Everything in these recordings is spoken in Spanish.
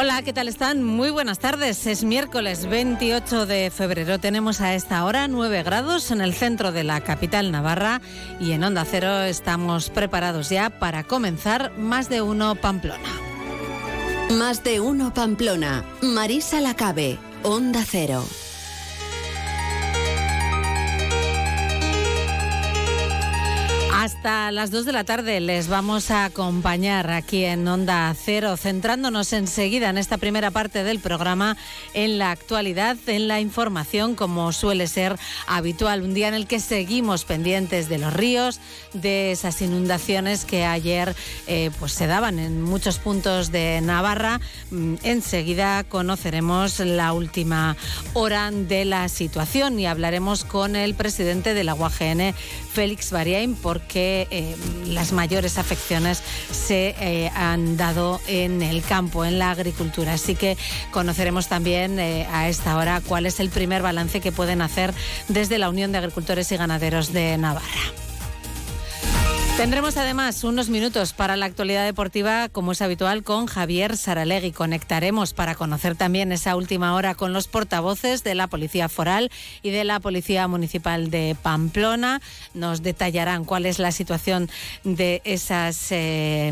Hola, ¿qué tal están? Muy buenas tardes. Es miércoles 28 de febrero. Tenemos a esta hora 9 grados en el centro de la capital Navarra y en Onda Cero estamos preparados ya para comenzar Más de Uno Pamplona. Más de Uno Pamplona. Marisa Lacabe, Onda Cero. Hasta las 2 de la tarde les vamos a acompañar aquí en Onda Cero, centrándonos enseguida en esta primera parte del programa en la actualidad, en la información, como suele ser habitual. Un día en el que seguimos pendientes de los ríos, de esas inundaciones que ayer eh, pues se daban en muchos puntos de Navarra. Mm, enseguida conoceremos la última hora de la situación y hablaremos con el presidente de la UAGN, Félix Bariain, porque que eh, las mayores afecciones se eh, han dado en el campo, en la agricultura. Así que conoceremos también eh, a esta hora cuál es el primer balance que pueden hacer desde la Unión de Agricultores y Ganaderos de Navarra. Tendremos además unos minutos para la actualidad deportiva, como es habitual, con Javier Saralegui. Conectaremos para conocer también esa última hora con los portavoces de la Policía Foral y de la Policía Municipal de Pamplona. Nos detallarán cuál es la situación de esas eh,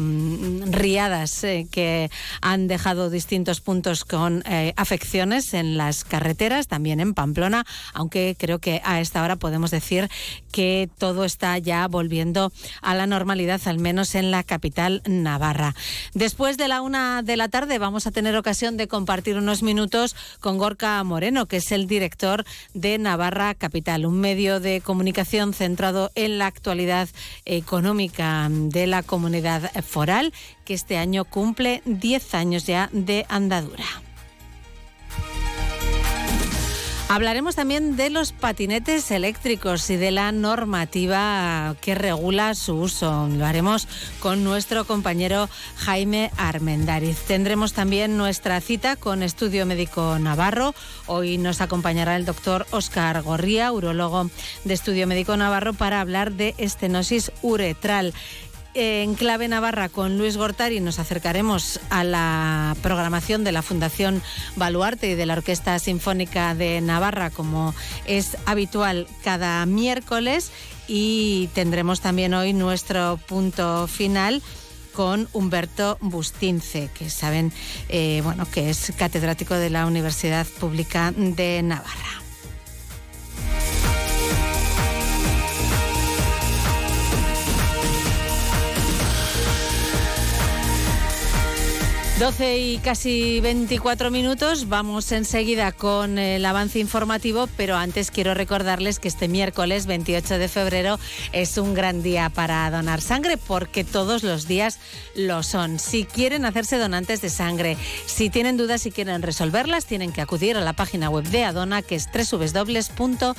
riadas eh, que han dejado distintos puntos con eh, afecciones en las carreteras, también en Pamplona, aunque creo que a esta hora podemos decir que todo está ya volviendo a la normalidad, al menos en la capital navarra. Después de la una de la tarde vamos a tener ocasión de compartir unos minutos con Gorka Moreno, que es el director de Navarra Capital, un medio de comunicación centrado en la actualidad económica de la comunidad foral, que este año cumple 10 años ya de andadura. Hablaremos también de los patinetes eléctricos y de la normativa que regula su uso. Lo haremos con nuestro compañero Jaime Armendariz. Tendremos también nuestra cita con Estudio Médico Navarro. Hoy nos acompañará el doctor Oscar Gorría, urólogo de Estudio Médico Navarro, para hablar de estenosis uretral en Clave Navarra con Luis Gortari nos acercaremos a la programación de la Fundación Baluarte y de la Orquesta Sinfónica de Navarra, como es habitual cada miércoles. Y tendremos también hoy nuestro punto final con Humberto Bustince, que saben eh, bueno, que es catedrático de la Universidad Pública de Navarra. 12 y casi 24 minutos. Vamos enseguida con el avance informativo, pero antes quiero recordarles que este miércoles 28 de febrero es un gran día para donar sangre porque todos los días lo son. Si quieren hacerse donantes de sangre, si tienen dudas y quieren resolverlas, tienen que acudir a la página web de Adona que es www.adona.es.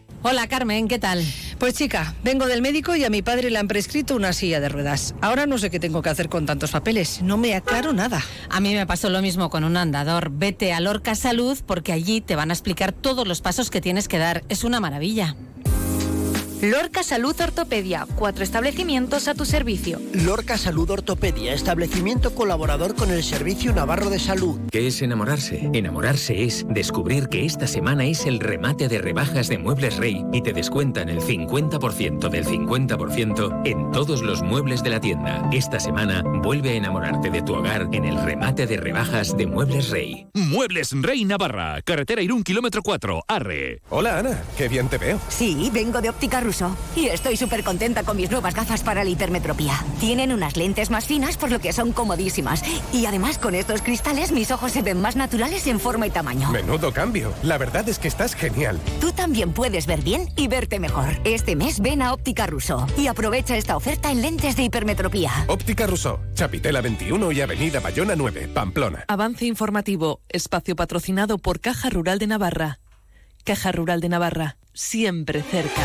Hola Carmen, ¿qué tal? Pues chica, vengo del médico y a mi padre le han prescrito una silla de ruedas. Ahora no sé qué tengo que hacer con tantos papeles. No me aclaro nada. A mí me pasó lo mismo con un andador. Vete a Lorca Salud porque allí te van a explicar todos los pasos que tienes que dar. Es una maravilla. Lorca Salud Ortopedia, cuatro establecimientos a tu servicio. Lorca Salud Ortopedia, establecimiento colaborador con el Servicio Navarro de Salud. ¿Qué es enamorarse? Enamorarse es descubrir que esta semana es el remate de rebajas de Muebles Rey y te descuentan el 50% del 50% en todos los muebles de la tienda. Esta semana vuelve a enamorarte de tu hogar en el remate de rebajas de Muebles Rey. Muebles Rey Navarra, carretera Irún, kilómetro 4, Arre. Hola Ana, qué bien te veo. Sí, vengo de Óptica y estoy súper contenta con mis nuevas gafas para la hipermetropía. Tienen unas lentes más finas, por lo que son comodísimas. Y además, con estos cristales, mis ojos se ven más naturales en forma y tamaño. Menudo cambio. La verdad es que estás genial. Tú también puedes ver bien y verte mejor. Este mes ven a Óptica Russo y aprovecha esta oferta en lentes de hipermetropía. Óptica Russo, Chapitela 21 y Avenida Bayona 9, Pamplona. Avance informativo, espacio patrocinado por Caja Rural de Navarra. Caja Rural de Navarra, siempre cerca.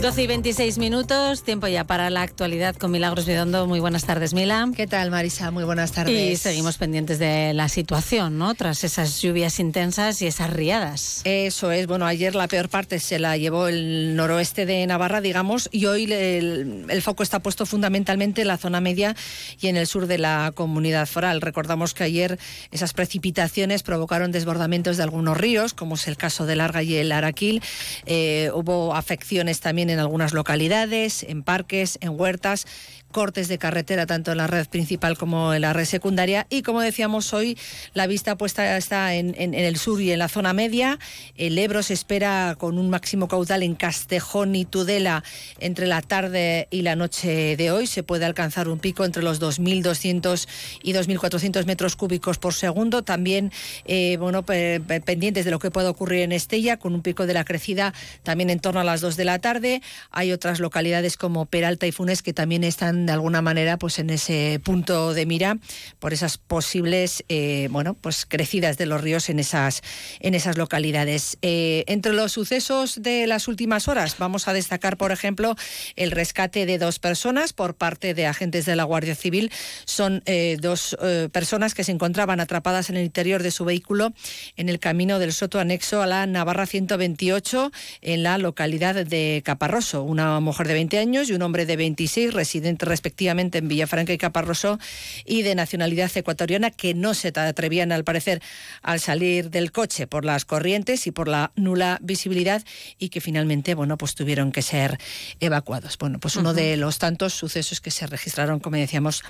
12 y 26 minutos, tiempo ya para la actualidad con Milagros Vidondo. Muy buenas tardes, Mila. ¿Qué tal, Marisa? Muy buenas tardes. Y seguimos pendientes de la situación, ¿no? Tras esas lluvias intensas y esas riadas. Eso es. Bueno, ayer la peor parte se la llevó el noroeste de Navarra, digamos, y hoy el, el foco está puesto fundamentalmente en la zona media y en el sur de la comunidad foral. Recordamos que ayer esas precipitaciones provocaron desbordamientos de algunos ríos, como es el caso del Arga y el Araquil. Eh, hubo afecciones también en algunas localidades, en parques, en huertas cortes de carretera tanto en la red principal como en la red secundaria. Y como decíamos hoy la vista puesta está en, el sur y en la zona media. El Ebro se espera con un máximo caudal en Castejón y Tudela entre la tarde y la noche de hoy. Se puede alcanzar un pico entre los 2.200 y 2.400 metros cúbicos por segundo. También eh, bueno pendientes de lo que pueda ocurrir en Estella con un pico de la crecida también en torno a las 2 de la tarde. Hay otras localidades como Peralta y Funes que también están de alguna manera pues en ese punto de mira por esas posibles eh, bueno pues crecidas de los ríos en esas en esas localidades. Eh, entre los sucesos de las últimas horas vamos a destacar por ejemplo el rescate de dos personas por parte de agentes de la Guardia Civil. Son eh, dos personas que se encontraban atrapadas en el interior de su vehículo en el camino del Soto anexo a la Navarra 128 en la localidad de Caparroso. Una mujer de 20 años y un hombre de 26 residente respectivamente en Villafranca y Caparrosó y de nacionalidad ecuatoriana que no se atrevían al parecer al salir del coche por las corrientes y por la nula visibilidad y que finalmente bueno pues tuvieron que ser evacuados. Bueno, pues uno de los tantos sucesos que se registraron, como decíamos,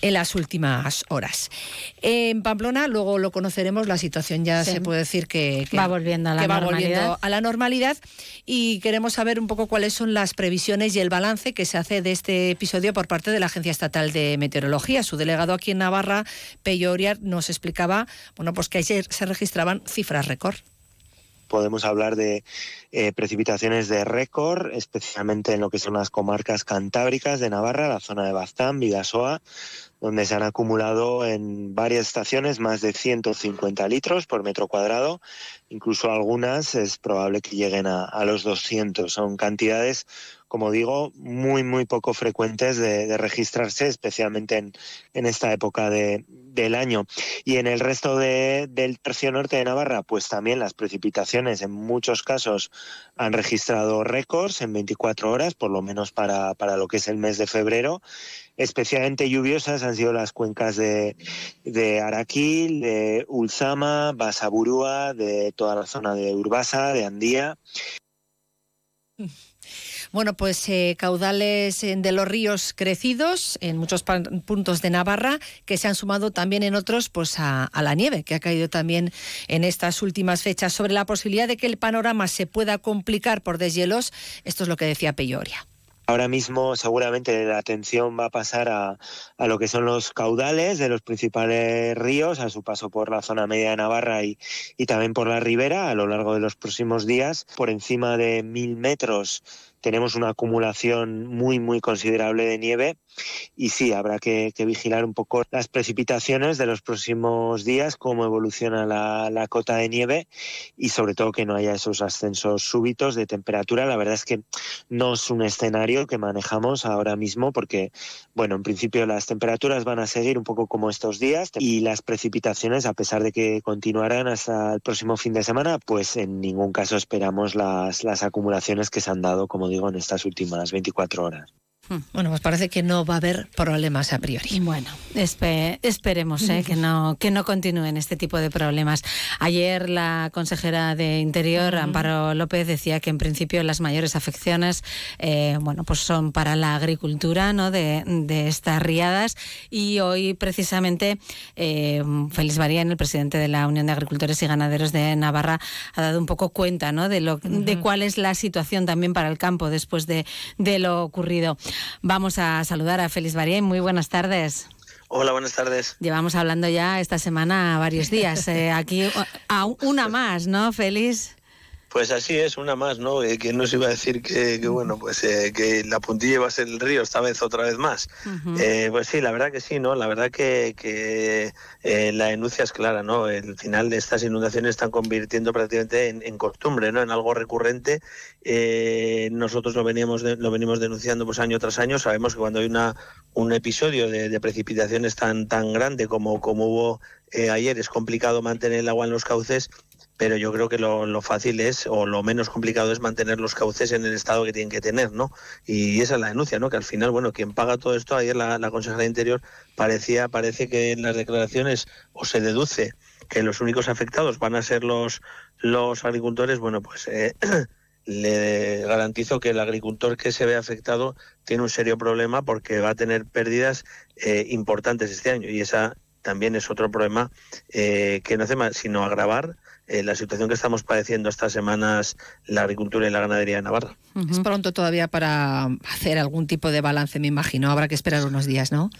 en las últimas horas. En Pamplona, luego lo conoceremos, la situación ya se puede decir que, va volviendo a la normalidad. a la normalidad y queremos saber un poco cuáles son las previsiones y el balance que se hace de este episodio por parte de la Agencia Estatal de Meteorología. Su delegado aquí en Navarra, Pello Oriar, nos explicaba bueno, pues que ayer se registraban cifras récord podemos hablar de eh, precipitaciones de récord, especialmente en lo que son las comarcas cantábricas de Navarra, la zona de Baztán, Vidasoa, donde se han acumulado en varias estaciones más de 150 litros por metro cuadrado. Incluso algunas es probable que lleguen a, a los 200. Son cantidades como digo, muy, muy poco frecuentes de, registrarse, especialmente en, esta época de, del año. Y en el resto de, del tercio norte de Navarra, pues también las precipitaciones en muchos casos han registrado récords en 24 horas, por lo menos para, para lo que es el mes de febrero. Especialmente lluviosas han sido las cuencas de, de Araquil, de Ulzama, Basaburúa, de toda la zona de Urbasa, de Andía. Bueno, pues eh, caudales de los ríos crecidos en muchos puntos de Navarra que se han sumado también en otros pues a, la nieve que ha caído también en estas últimas fechas. Sobre la posibilidad de que el panorama se pueda complicar por deshielos, esto es lo que decía Peyoria. Ahora mismo seguramente la atención va a pasar a, a, lo que son los caudales de los principales ríos a su paso por la zona media de Navarra y, y también por la ribera a lo largo de los próximos días. Por encima de mil metros tenemos una acumulación muy, muy considerable de nieve y sí, habrá que, vigilar un poco las precipitaciones de los próximos días, cómo evoluciona la, la, cota de nieve y sobre todo que no haya esos ascensos súbitos de temperatura. La verdad es que no es un escenario que manejamos ahora mismo porque, bueno, en principio las temperaturas van a seguir un poco como estos días y las precipitaciones, a pesar de que continuarán hasta el próximo fin de semana, pues en ningún caso esperamos las, las acumulaciones que se han dado, como digo, en estas últimas 24 horas. Bueno, pues parece que no va a haber problemas a priori. Bueno, esperemos ¿eh? que no que no continúen este tipo de problemas. Ayer la consejera de Interior, Amparo López, decía que en principio las mayores afecciones, eh, bueno, pues son para la agricultura, ¿no? De, estas riadas y hoy precisamente eh, Félix Barien, el presidente de la Unión de Agricultores y Ganaderos de Navarra, ha dado un poco cuenta, ¿no? De lo de cuál es la situación también para el campo después de, de lo ocurrido. Vamos a saludar a Félix Barien. Muy buenas tardes. Hola, buenas tardes. Llevamos hablando ya esta semana varios días. Eh, aquí a una más, ¿no, Félix? Pues así es, una más, ¿no? Eh, que no se iba a decir que, bueno, pues eh, que la puntilla iba a ser el río esta vez otra vez más. Eh, pues sí, la verdad que sí, ¿no? La verdad que, que la denuncia es clara, ¿no? El final de estas inundaciones están convirtiendo prácticamente en, costumbre, ¿no? En algo recurrente. nosotros lo veníamos lo venimos denunciando pues año tras año. Sabemos que cuando hay una un episodio de, de precipitaciones tan tan grande como como hubo ayer es complicado mantener el agua en los cauces pero yo creo que lo, fácil es, o lo menos complicado es mantener los cauces en el estado que tienen que tener, ¿no? Y esa es la denuncia, ¿no? Que al final, bueno, quien paga todo esto, ayer la, consejera de Interior parecía, parece que en las declaraciones o se deduce que los únicos afectados van a ser los, los agricultores, bueno, pues eh, le garantizo que el agricultor que se ve afectado tiene un serio problema porque va a tener pérdidas eh, importantes este año y esa también es otro problema eh, que no hace más sino agravar eh, la situación que estamos padeciendo estas semanas la agricultura y la ganadería de Navarra. Es pronto todavía para hacer algún tipo de balance, me imagino. Habrá que esperar unos días, ¿no?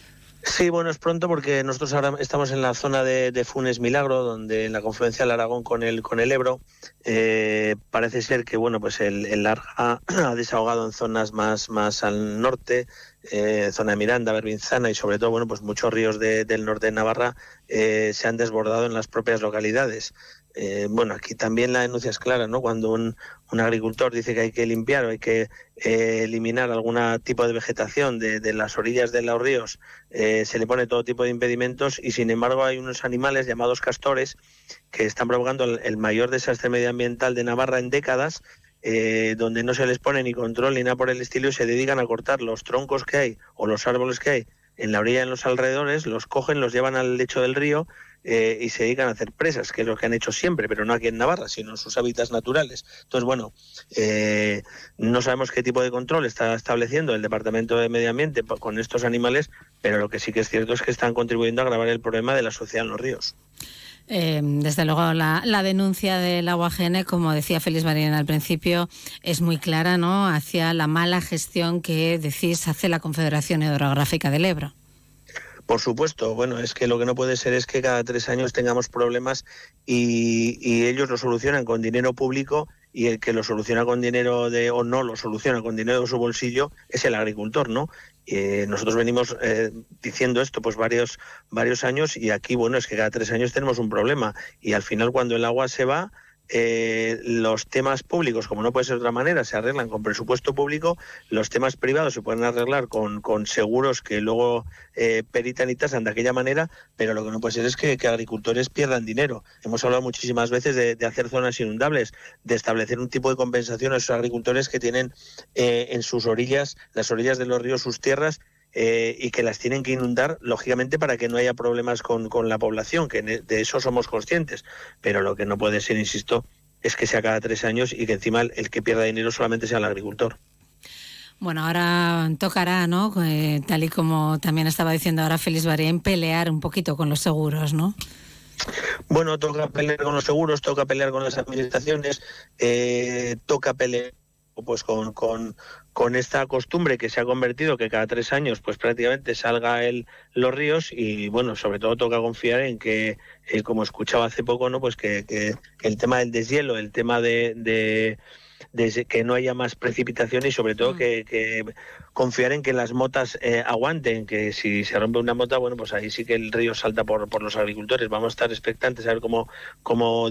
Sí, bueno, es pronto porque nosotros ahora estamos en la zona de, Funes Milagro, donde en la confluencia del Aragón con el con el Ebro eh, parece ser que bueno, pues el, el Larga ha desahogado en zonas más más al norte, eh, zona de Miranda, Berbinzana y sobre todo bueno, pues muchos ríos del norte de Navarra se han desbordado en las propias localidades. Eh, bueno, aquí también la denuncia es clara, ¿no? Cuando un, agricultor dice que hay que limpiar o hay que eh, eliminar algún tipo de vegetación de, las orillas de los ríos, eh, se le pone todo tipo de impedimentos y sin embargo hay unos animales llamados castores que están provocando el, mayor desastre medioambiental de Navarra en décadas, donde no se les pone ni control ni nada por el estilo y se dedican a cortar los troncos que hay o los árboles que hay en la orilla en los alrededores, los cogen, los llevan al lecho del río eh, y se dedican a hacer presas, que es lo que han hecho siempre, pero no aquí en Navarra, sino en sus hábitats naturales. Entonces, bueno, eh, no sabemos qué tipo de control está estableciendo el Departamento de Medio Ambiente con estos animales, pero lo que sí que es cierto es que están contribuyendo a agravar el problema de la sociedad en los ríos. Eh, desde luego, la, denuncia del agua gene, como decía Félix Marín al principio, es muy clara, ¿no? Hacia la mala gestión que decís hace la Confederación Hidrográfica del Ebro. Por supuesto, bueno, es que lo que no puede ser es que cada tres años tengamos problemas y, ellos lo solucionan con dinero público y el que lo soluciona con dinero de o no lo soluciona con dinero de su bolsillo es el agricultor, ¿no? Eh, nosotros venimos eh, diciendo esto pues varios varios años y aquí bueno es que cada tres años tenemos un problema y al final cuando el agua se va eh, los temas públicos, como no puede ser de otra manera, se arreglan con presupuesto público, los temas privados se pueden arreglar con, seguros que luego eh, peritan y tasan de aquella manera, pero lo que no puede ser es que, agricultores pierdan dinero. Hemos hablado muchísimas veces de, hacer zonas inundables, de establecer un tipo de compensación a esos agricultores que tienen eh, en sus orillas, las orillas de los ríos, sus tierras, eh, y que las tienen que inundar, lógicamente, para que no haya problemas con, con la población, que de eso somos conscientes. Pero lo que no puede ser, insisto, es que sea cada tres años y que encima el, que pierda dinero solamente sea el agricultor. Bueno, ahora tocará, ¿no? Eh, tal y como también estaba diciendo ahora Félix en pelear un poquito con los seguros, ¿no? Bueno, toca pelear con los seguros, toca pelear con las administraciones, eh, toca pelear pues con, con, con, esta costumbre que se ha convertido que cada tres años pues prácticamente salga el, los ríos y bueno sobre todo toca confiar en que eh, como escuchaba hace poco no pues que, que, el tema del deshielo el tema de, de que no haya más precipitación y sobre todo que, confiar en que las motas eh, aguanten, que si se rompe una mota, bueno, pues ahí sí que el río salta por, por los agricultores. Vamos a estar expectantes a ver cómo, cómo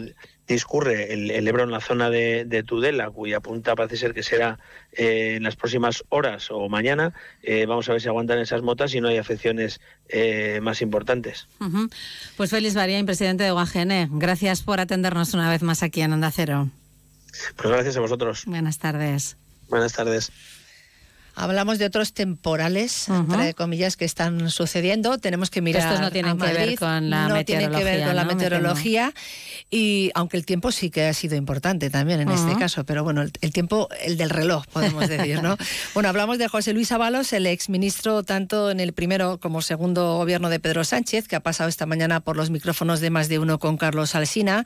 discurre el, Ebro en la zona de, Tudela, cuya punta parece ser que será eh, en las próximas horas o mañana. Eh, vamos a ver si aguantan esas motas y no hay afecciones eh, más importantes. Pues Félix Barín, presidente de UAGN, gracias por atendernos una vez más aquí en Onda Cero. Pues gracias a vosotros. Buenas tardes. Buenas tardes. Hablamos de otros temporales, entre comillas, que están sucediendo. Tenemos que mirar. Estos no tienen que ver con la no meteorología. que ver con la meteorología. Y aunque el tiempo sí que ha sido importante también en este caso, pero bueno, el, tiempo, el del reloj, podemos decir, ¿no? bueno, hablamos de José Luis Ábalos, el exministro tanto en el primero como segundo gobierno de Pedro Sánchez, que ha pasado esta mañana por los micrófonos de más de uno con Carlos Alsina.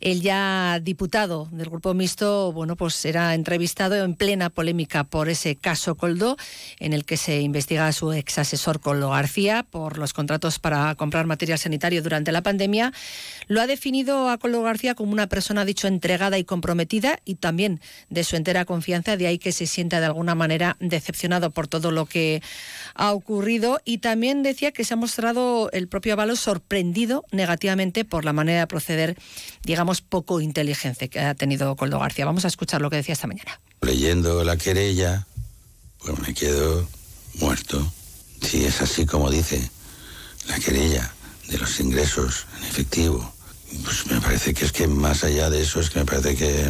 El ya diputado del grupo mixto, bueno, pues era entrevistado en plena polémica por ese caso Coldo, en el que se investiga a su ex asesor Coldo García por los contratos para comprar material sanitario durante la pandemia. Lo ha definido a Coldo García como una persona, dicho, entregada y comprometida y también de su entera confianza, de ahí que se sienta de alguna manera decepcionado por todo lo que ha ocurrido y también decía que se ha mostrado el propio Avalo sorprendido negativamente por la manera de proceder, digamos, poco inteligente que ha tenido Coldo García. Vamos a escuchar lo que decía esta mañana. Leyendo la querella, pues me quedo muerto. Si es así como dice la querella de los ingresos en efectivo, pues me parece que es que más allá de eso es que me parece que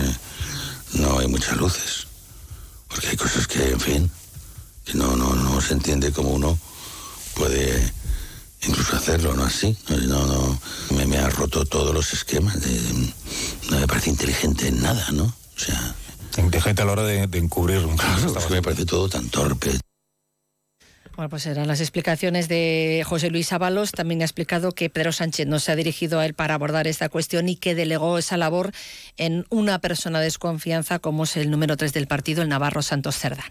no hay muchas luces. Porque hay cosas que, en fin, que no, no, no se entiende cómo uno puede incluso hacerlo, ¿no? Así. No, no, me, me ha roto todos los esquemas. no me parece inteligente en nada, ¿no? O sea, Inteligente a la hora de, encubrir un caso. me parece todo tan torpe. Bueno, pues eran las explicaciones de José Luis Ábalos. También ha explicado que Pedro Sánchez no se ha dirigido a él para abordar esta cuestión y que delegó esa labor en una persona de desconfianza como es el número 3 del partido, el Navarro Santos Cerdán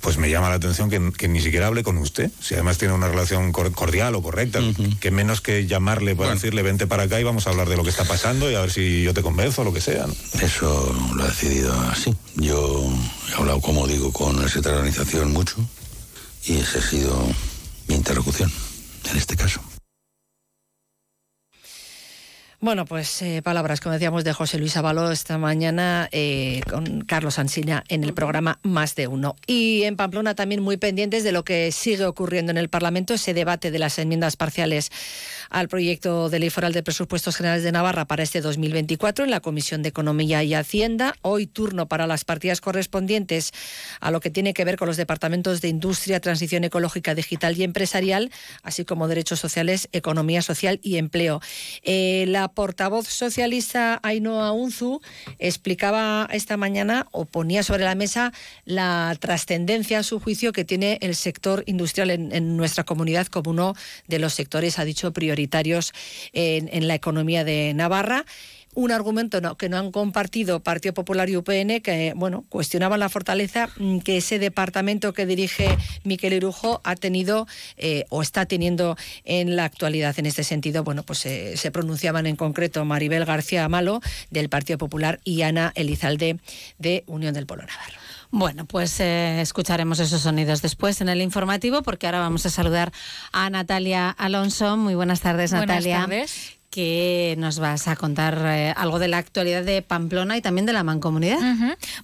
pues me llama la atención que, ni siquiera hable con usted. Si además tiene una relación cordial o correcta, que menos que llamarle para decirle vente para acá y vamos a hablar de lo que está pasando y a ver si yo te convenzo o lo que sea. Eso lo ha decidido así. Yo he hablado, como digo, con el secretario de organización mucho y esa ha sido mi interlocución en este caso. Bueno, pues eh, palabras, como decíamos, de José Luis Avalo esta mañana eh, con Carlos Ansina en el programa Más de Uno. Y en Pamplona también muy pendientes de lo que sigue ocurriendo en el Parlamento, ese debate de las enmiendas parciales al proyecto de ley foral de presupuestos generales de Navarra para este 2024 en la Comisión de Economía y Hacienda. Hoy turno para las partidas correspondientes a lo que tiene que ver con los departamentos de Industria, Transición Ecológica, Digital y Empresarial, así como Derechos Sociales, Economía Social y Empleo. Eh, la portavoz socialista Ainhoa Unzu explicaba esta mañana o ponía sobre la mesa la trascendencia a su juicio que tiene el sector industrial en, nuestra comunidad como uno de los sectores, ha dicho, prioritarios en la economía de Navarra un argumento que no han compartido Partido Popular y UPN, que bueno, cuestionaban la fortaleza mm, que ese departamento que dirige Miquel Irujo ha tenido eh, o está teniendo en la actualidad. En este sentido, bueno, pues eh, se pronunciaban en concreto Maribel García Malo del Partido Popular y Ana Elizalde de Unión del Polo Navarro. Bueno, pues eh, escucharemos esos sonidos después en el informativo, porque ahora vamos a saludar a Natalia Alonso. Muy buenas tardes, Natalia. Buenas tardes que nos vas a contar eh, algo de la actualidad de Pamplona y también de la mancomunidad.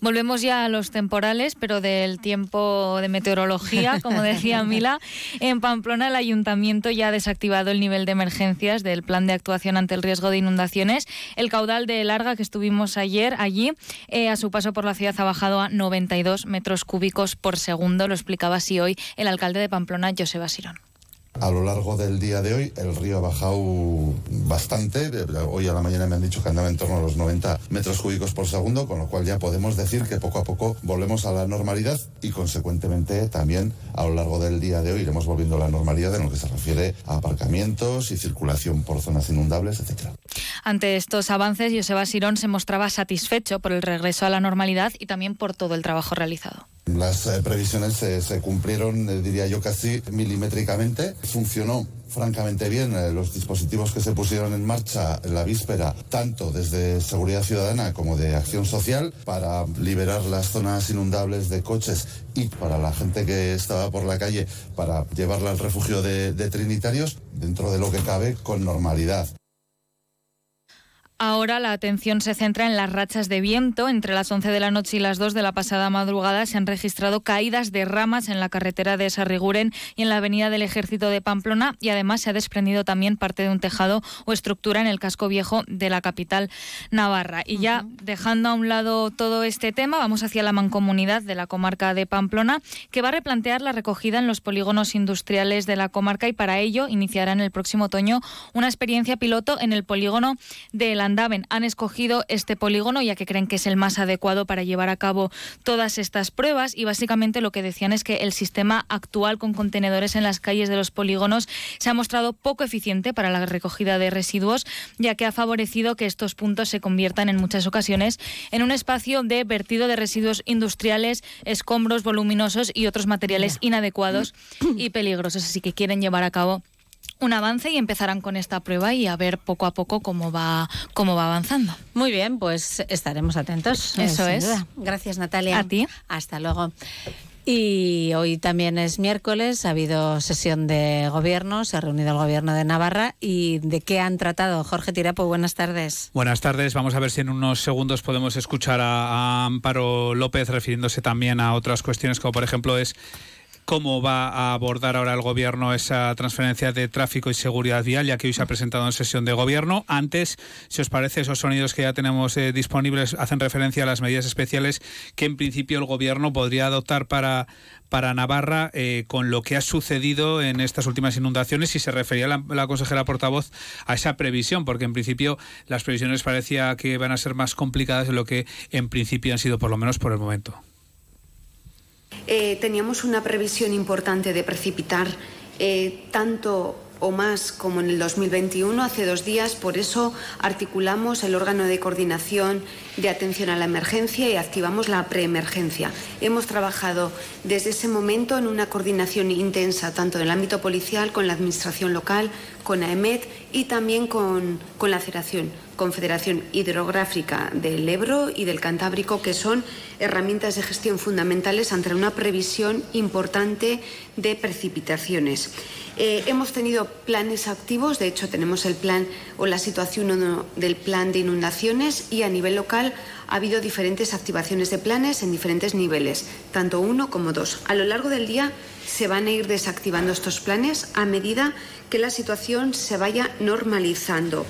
Volvemos ya a los temporales, pero del tiempo de meteorología, como decía Mila. En Pamplona el ayuntamiento ya ha desactivado el nivel de emergencias del plan de actuación ante el riesgo de inundaciones. El caudal de Larga que estuvimos ayer allí, eh, a su paso por la ciudad ha bajado a 92 metros cúbicos por segundo. Lo explicaba así hoy el alcalde de Pamplona, Joseba Sirón. A lo largo del día de hoy el río ha bajado bastante. Hoy a la mañana me han dicho que andaba en torno a los 90 metros cúbicos por segundo, con lo cual ya podemos decir que poco a poco volvemos a la normalidad y consecuentemente también a lo largo del día de hoy iremos volviendo a la normalidad en lo que se refiere a aparcamientos y circulación por zonas inundables, etcétera. Ante estos avances, Joseba Sirón se mostraba satisfecho por el regreso a la normalidad y también por todo el trabajo realizado. Las eh, previsiones se, cumplieron, eh, diría yo, casi milimétricamente. Funcionó francamente bien eh, los dispositivos que se pusieron en marcha en la víspera, tanto desde Seguridad Ciudadana como de Acción Social, para liberar las zonas inundables de coches y para la gente que estaba por la calle, para llevarla al refugio de, de Trinitarios, dentro de lo que cabe, con normalidad. Ahora la atención se centra en las rachas de viento. Entre las 11 de la noche y las 2 de la pasada madrugada se han registrado caídas de ramas en la carretera de Sarriguren y en la avenida del Ejército de Pamplona y además se ha desprendido también parte de un tejado o estructura en el casco viejo de la capital navarra. Y ya dejando a un lado todo este tema, vamos hacia la mancomunidad de la comarca de Pamplona que va a replantear la recogida en los polígonos industriales de la comarca y para ello iniciará en el próximo otoño una experiencia piloto en el polígono de la Han escogido este polígono ya que creen que es el más adecuado para llevar a cabo todas estas pruebas y básicamente lo que decían es que el sistema actual con contenedores en las calles de los polígonos se ha mostrado poco eficiente para la recogida de residuos ya que ha favorecido que estos puntos se conviertan en muchas ocasiones en un espacio de vertido de residuos industriales, escombros voluminosos y otros materiales inadecuados y peligrosos. Así que quieren llevar a cabo un avance y empezarán con esta prueba y a ver poco a poco cómo va cómo va avanzando. Muy bien, pues estaremos atentos. Eso es. Gracias, Natalia. A ti. Hasta luego. Y hoy también es miércoles, ha habido sesión de gobierno, se ha reunido el gobierno de Navarra y de qué han tratado. Jorge Tirapo, buenas tardes. Buenas tardes, vamos a ver si en unos segundos podemos escuchar a, a Amparo López refiriéndose también a otras cuestiones como por ejemplo es cómo va a abordar ahora el Gobierno esa transferencia de tráfico y seguridad vial, ya que hoy se ha presentado en sesión de Gobierno. Antes, si os parece, esos sonidos que ya tenemos eh, disponibles hacen referencia a las medidas especiales que en principio el Gobierno podría adoptar para, para Navarra eh, con lo que ha sucedido en estas últimas inundaciones y se refería la, la, consejera portavoz a esa previsión, porque en principio las previsiones parecía que van a ser más complicadas de lo que en principio han sido, por lo menos por el momento. Eh, teníamos una previsión importante de precipitar eh, tanto o más como en el 2021, hace dos días. Por eso articulamos el órgano de coordinación de atención a la emergencia y activamos la preemergencia. Hemos trabajado desde ese momento en una coordinación intensa, tanto en el ámbito policial, con la administración local, con AEMET y también con, con la Federación, Confederación Hidrográfica del Ebro y del Cantábrico, que son herramientas de gestión fundamentales ante una previsión importante de precipitaciones. Eh, hemos tenido planes activos, de hecho tenemos el plan o la situación del plan de inundaciones y a nivel local ha habido diferentes activaciones de planes en diferentes niveles, tanto uno como dos. A lo largo del día se van a ir desactivando estos planes a medida que la situación se vaya normalizando.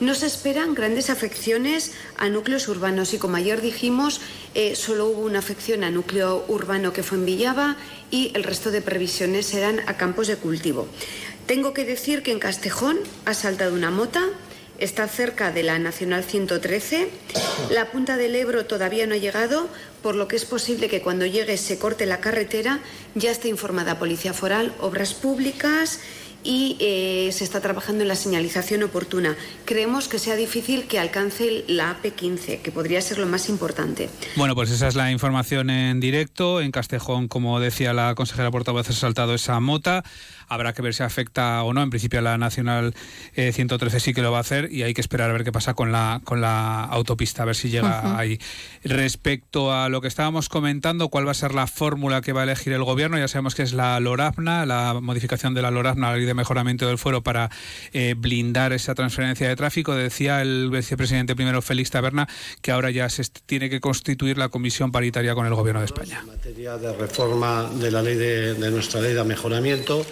No se esperan grandes afecciones a núcleos urbanos y como ayer dijimos, eh, solo hubo una afección a núcleo urbano que fue en Villaba y el resto de previsiones serán a campos de cultivo. Tengo que decir que en Castejón ha saltado una mota, está cerca de la Nacional 113. La punta del Ebro todavía no ha llegado, por lo que es posible que cuando llegue se corte la carretera. Ya está informada Policía Foral, Obras Públicas y eh, se está trabajando en la señalización oportuna. Creemos que sea difícil que alcance la AP15, que podría ser lo más importante. Bueno, pues esa es la información en directo. En Castejón, como decía la consejera portavoz, ha saltado esa mota. Habrá que ver si afecta o no. En principio la Nacional eh, 113 sí que lo va a hacer y hay que esperar a ver qué pasa con la, con la autopista, a ver si llega uh -huh. ahí. Respecto a lo que estábamos comentando, cuál va a ser la fórmula que va a elegir el gobierno, ya sabemos que es la LORAPNA, la modificación de la LORAPNA, la ley de mejoramiento del fuero para eh, blindar esa transferencia de tráfico. Decía el vicepresidente primero Félix Taberna que ahora ya se tiene que constituir la comisión paritaria con el gobierno de España. En materia de reforma de la ley de, nuestra ley de mejoramiento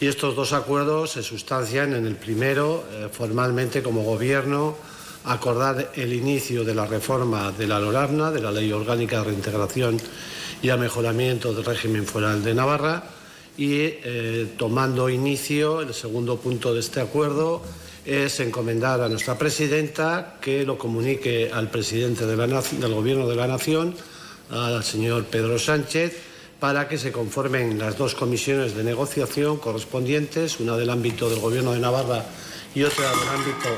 y estos dos acuerdos se sustancian en el primero, eh, formalmente como Gobierno, acordar el inicio de la reforma de la LORABNA, de la Ley Orgánica de Reintegración y al Mejoramiento del Régimen Foral de Navarra, y eh, tomando inicio, el segundo punto de este acuerdo es encomendar a nuestra presidenta que lo comunique al presidente del Gobierno de la Nación, al señor Pedro Sánchez, para que se conformen las dos comisiones de negociación correspondientes, una del ámbito del Gobierno de Navarra y otra del ámbito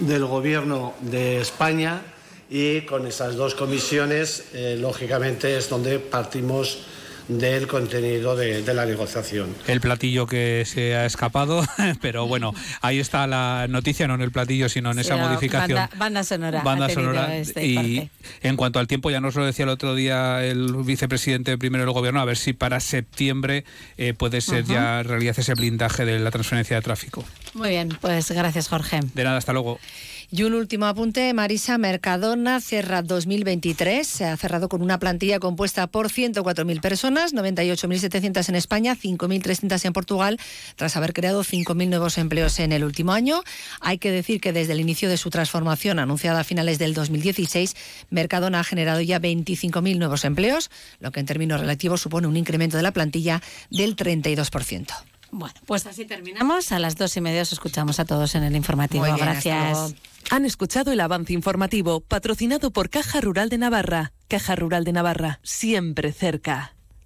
del Gobierno de España. Y con esas dos comisiones, eh, lógicamente, es donde partimos del contenido de, de la negociación. El platillo que se ha escapado, pero bueno, ahí está la noticia, no en el platillo, sino en esa modificación. Banda, banda sonora. Banda sonora. este y parte. en cuanto al tiempo, ya nos lo decía el otro día el vicepresidente primero del gobierno, a ver si para septiembre eh, puede ser Ujú. ya realidad ese blindaje de la transferencia de tráfico. Muy bien, pues gracias, Jorge. De nada, hasta luego. Y un último apunte, Marisa Mercadona cierra 2023, se ha cerrado con una plantilla compuesta por 104.000 personas, 98.700 en España, 5.300 en Portugal, tras haber creado 5.000 nuevos empleos en el último año. Hay que decir que desde el inicio de su transformación anunciada a finales del 2016, Mercadona ha generado ya 25.000 nuevos empleos, lo que en términos relativos supone un incremento de la plantilla del 32%. Bueno, pues así terminamos. A las dos y media os escuchamos a todos en el informativo. Bien, Gracias. Han escuchado el avance informativo patrocinado por Caja Rural de Navarra. Caja Rural de Navarra, siempre cerca.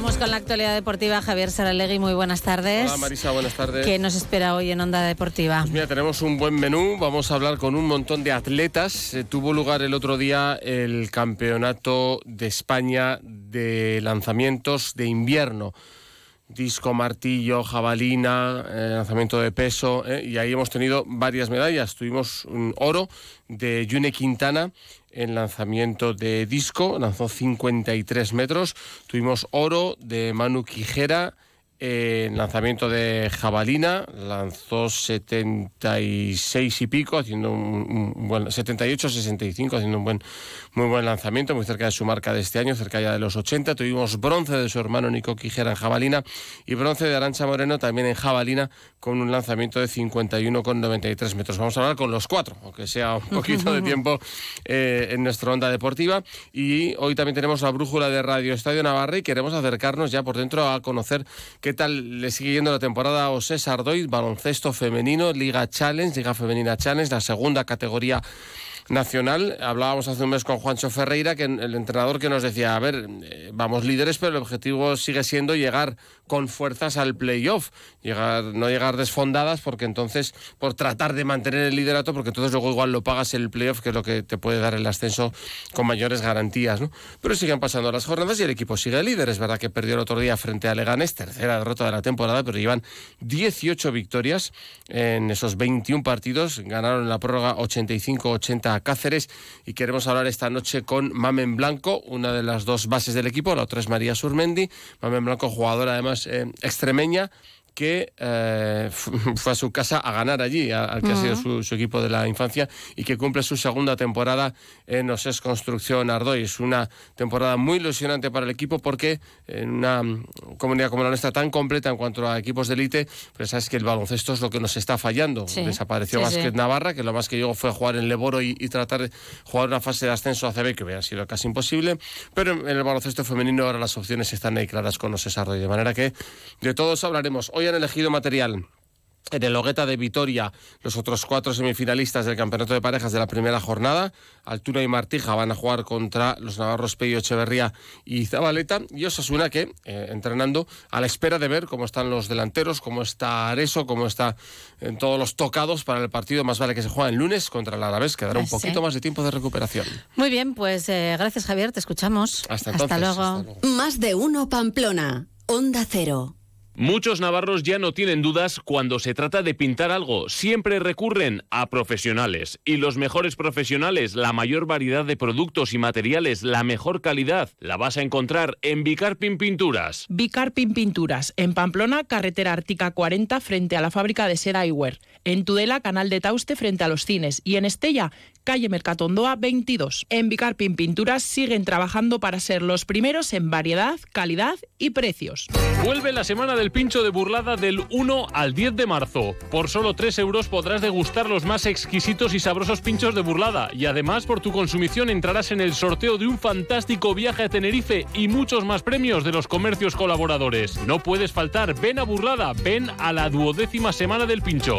vamos con la actualidad deportiva. Javier Saralegui, muy buenas tardes. Hola Marisa, buenas tardes. ¿Qué nos espera hoy en Onda Deportiva? Pues mira, tenemos un buen menú. Vamos a hablar con un montón de atletas. Eh, tuvo lugar el otro día el campeonato de España de lanzamientos de invierno. Disco, martillo, jabalina, eh, lanzamiento de peso. eh, y ahí hemos tenido varias medallas. Tuvimos un oro de Yune Quintana en lanzamiento de disco, lanzó 53 metros. Tuvimos oro de Manu Quijera en lanzamiento de jabalina, lanzó 76 y pico, haciendo un, un buen 78-65, haciendo un buen muy buen lanzamiento, muy cerca de su marca de este año, cerca ya de los 80. Tuvimos bronce de su hermano Nico Quijera en jabalina y bronce de Arancha Moreno también en jabalina con un lanzamiento de 51,93 metros. Vamos a hablar con los cuatro, aunque sea un poquito de tiempo eh, en nuestra onda deportiva. Y hoy también tenemos la brújula de Radio Estadio Navarra y queremos acercarnos ya por dentro a conocer qué tal le sigue yendo la temporada a Osés Ardoy, baloncesto femenino, Liga Challenge, Liga Femenina Challenge, la segunda categoría nacional. Hablábamos hace un mes con Juancho Ferreira, que el entrenador que nos decía, a ver, eh, vamos líderes, pero el objetivo sigue siendo llegar con fuerzas al playoff, llegar, no llegar desfondadas, porque entonces, por tratar de mantener el liderato, porque entonces luego igual lo pagas el playoff, que es lo que te puede dar el ascenso con mayores garantías, ¿no? Pero siguen pasando las jornadas y el equipo sigue líder. Es verdad que perdió el otro día frente a Leganés, tercera derrota de la temporada, pero llevan 18 victorias en esos 21 partidos. Ganaron en la prórroga 85-80 Cáceres y queremos hablar esta noche con Mamen Blanco, una de las dos bases del equipo, la otra es María Surmendi. Mamen Blanco, jugadora además eh, extremeña que eh, fue a su casa a ganar allí, a- al que ha sido su, su equipo de la infancia y que cumple su segunda temporada en Osés Construcción Ardoy. Es una temporada muy ilusionante para el equipo porque en una mm, comunidad como la nuestra tan completa en cuanto a equipos de élite, pues sabes que el baloncesto es lo que nos está fallando. Sí. Desapareció Sí, Básquet sí. Navarra, que lo más que llegó fue jugar en Leboro y, y tratar de jugar una fase de ascenso a CB que hubiera sido casi imposible. Pero en el baloncesto femenino ahora las opciones están ahí claras con Osés Ardoy. De manera que de todos hablaremos. Hoy han elegido material. En el Hogueta de Vitoria, los otros cuatro semifinalistas del Campeonato de Parejas de la primera jornada, Altura y Martija, van a jugar contra los navarros Pello Echeverría y Zabaleta. Y Osasuna que, eh, entrenando, a la espera de ver cómo están los delanteros, cómo está Areso, cómo está en todos los tocados para el partido. Más vale que se juega el lunes contra el Alavés, que dará un Sí. poquito más de tiempo de recuperación. Muy bien, pues eh, gracias Javier, te escuchamos. Hasta Hasta entonces, luego. Más de uno Pamplona. Onda Cero. Muchos navarros ya no tienen dudas cuando se trata de pintar algo. Siempre recurren a profesionales. Y los mejores profesionales, la mayor variedad de productos y materiales, la mejor calidad, la vas a encontrar en Bicarpin Pinturas. Bicarpin Pinturas, en Pamplona, carretera Ártica 40, frente a la fábrica de seda Iwer. En Tudela, canal de Tauste, frente a los cines. Y en Estella, calle Mercatondoa 22. En Bicarpin Pinturas siguen trabajando para ser los primeros en variedad, calidad y precios. Vuelve la semana del pincho de burlada del 1 al 10 de marzo. Por solo 3 euros podrás degustar los más exquisitos y sabrosos pinchos de burlada. Y además, por tu consumición entrarás en el sorteo de un fantástico viaje a Tenerife y muchos más premios de los comercios colaboradores. No puedes faltar, ven a burlada, ven a la duodécima semana del pincho.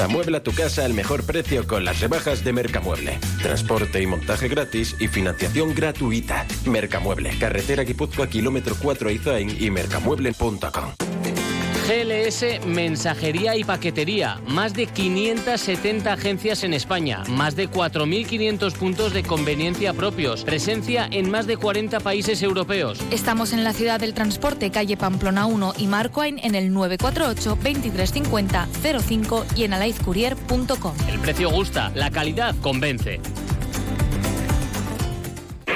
Amuebla tu casa al mejor precio con las rebajas de Mercamueble. Transporte y montaje gratis y financiación gratuita. Mercamueble, carretera Guipúzcoa, kilómetro 4 Izain y mercamueble.com. GLS Mensajería y Paquetería. Más de 570 agencias en España. Más de 4.500 puntos de conveniencia propios. Presencia en más de 40 países europeos. Estamos en la ciudad del transporte, calle Pamplona 1 y Marcoain en el 948 2350 05 y en alaizcourier.com. El precio gusta, la calidad convence.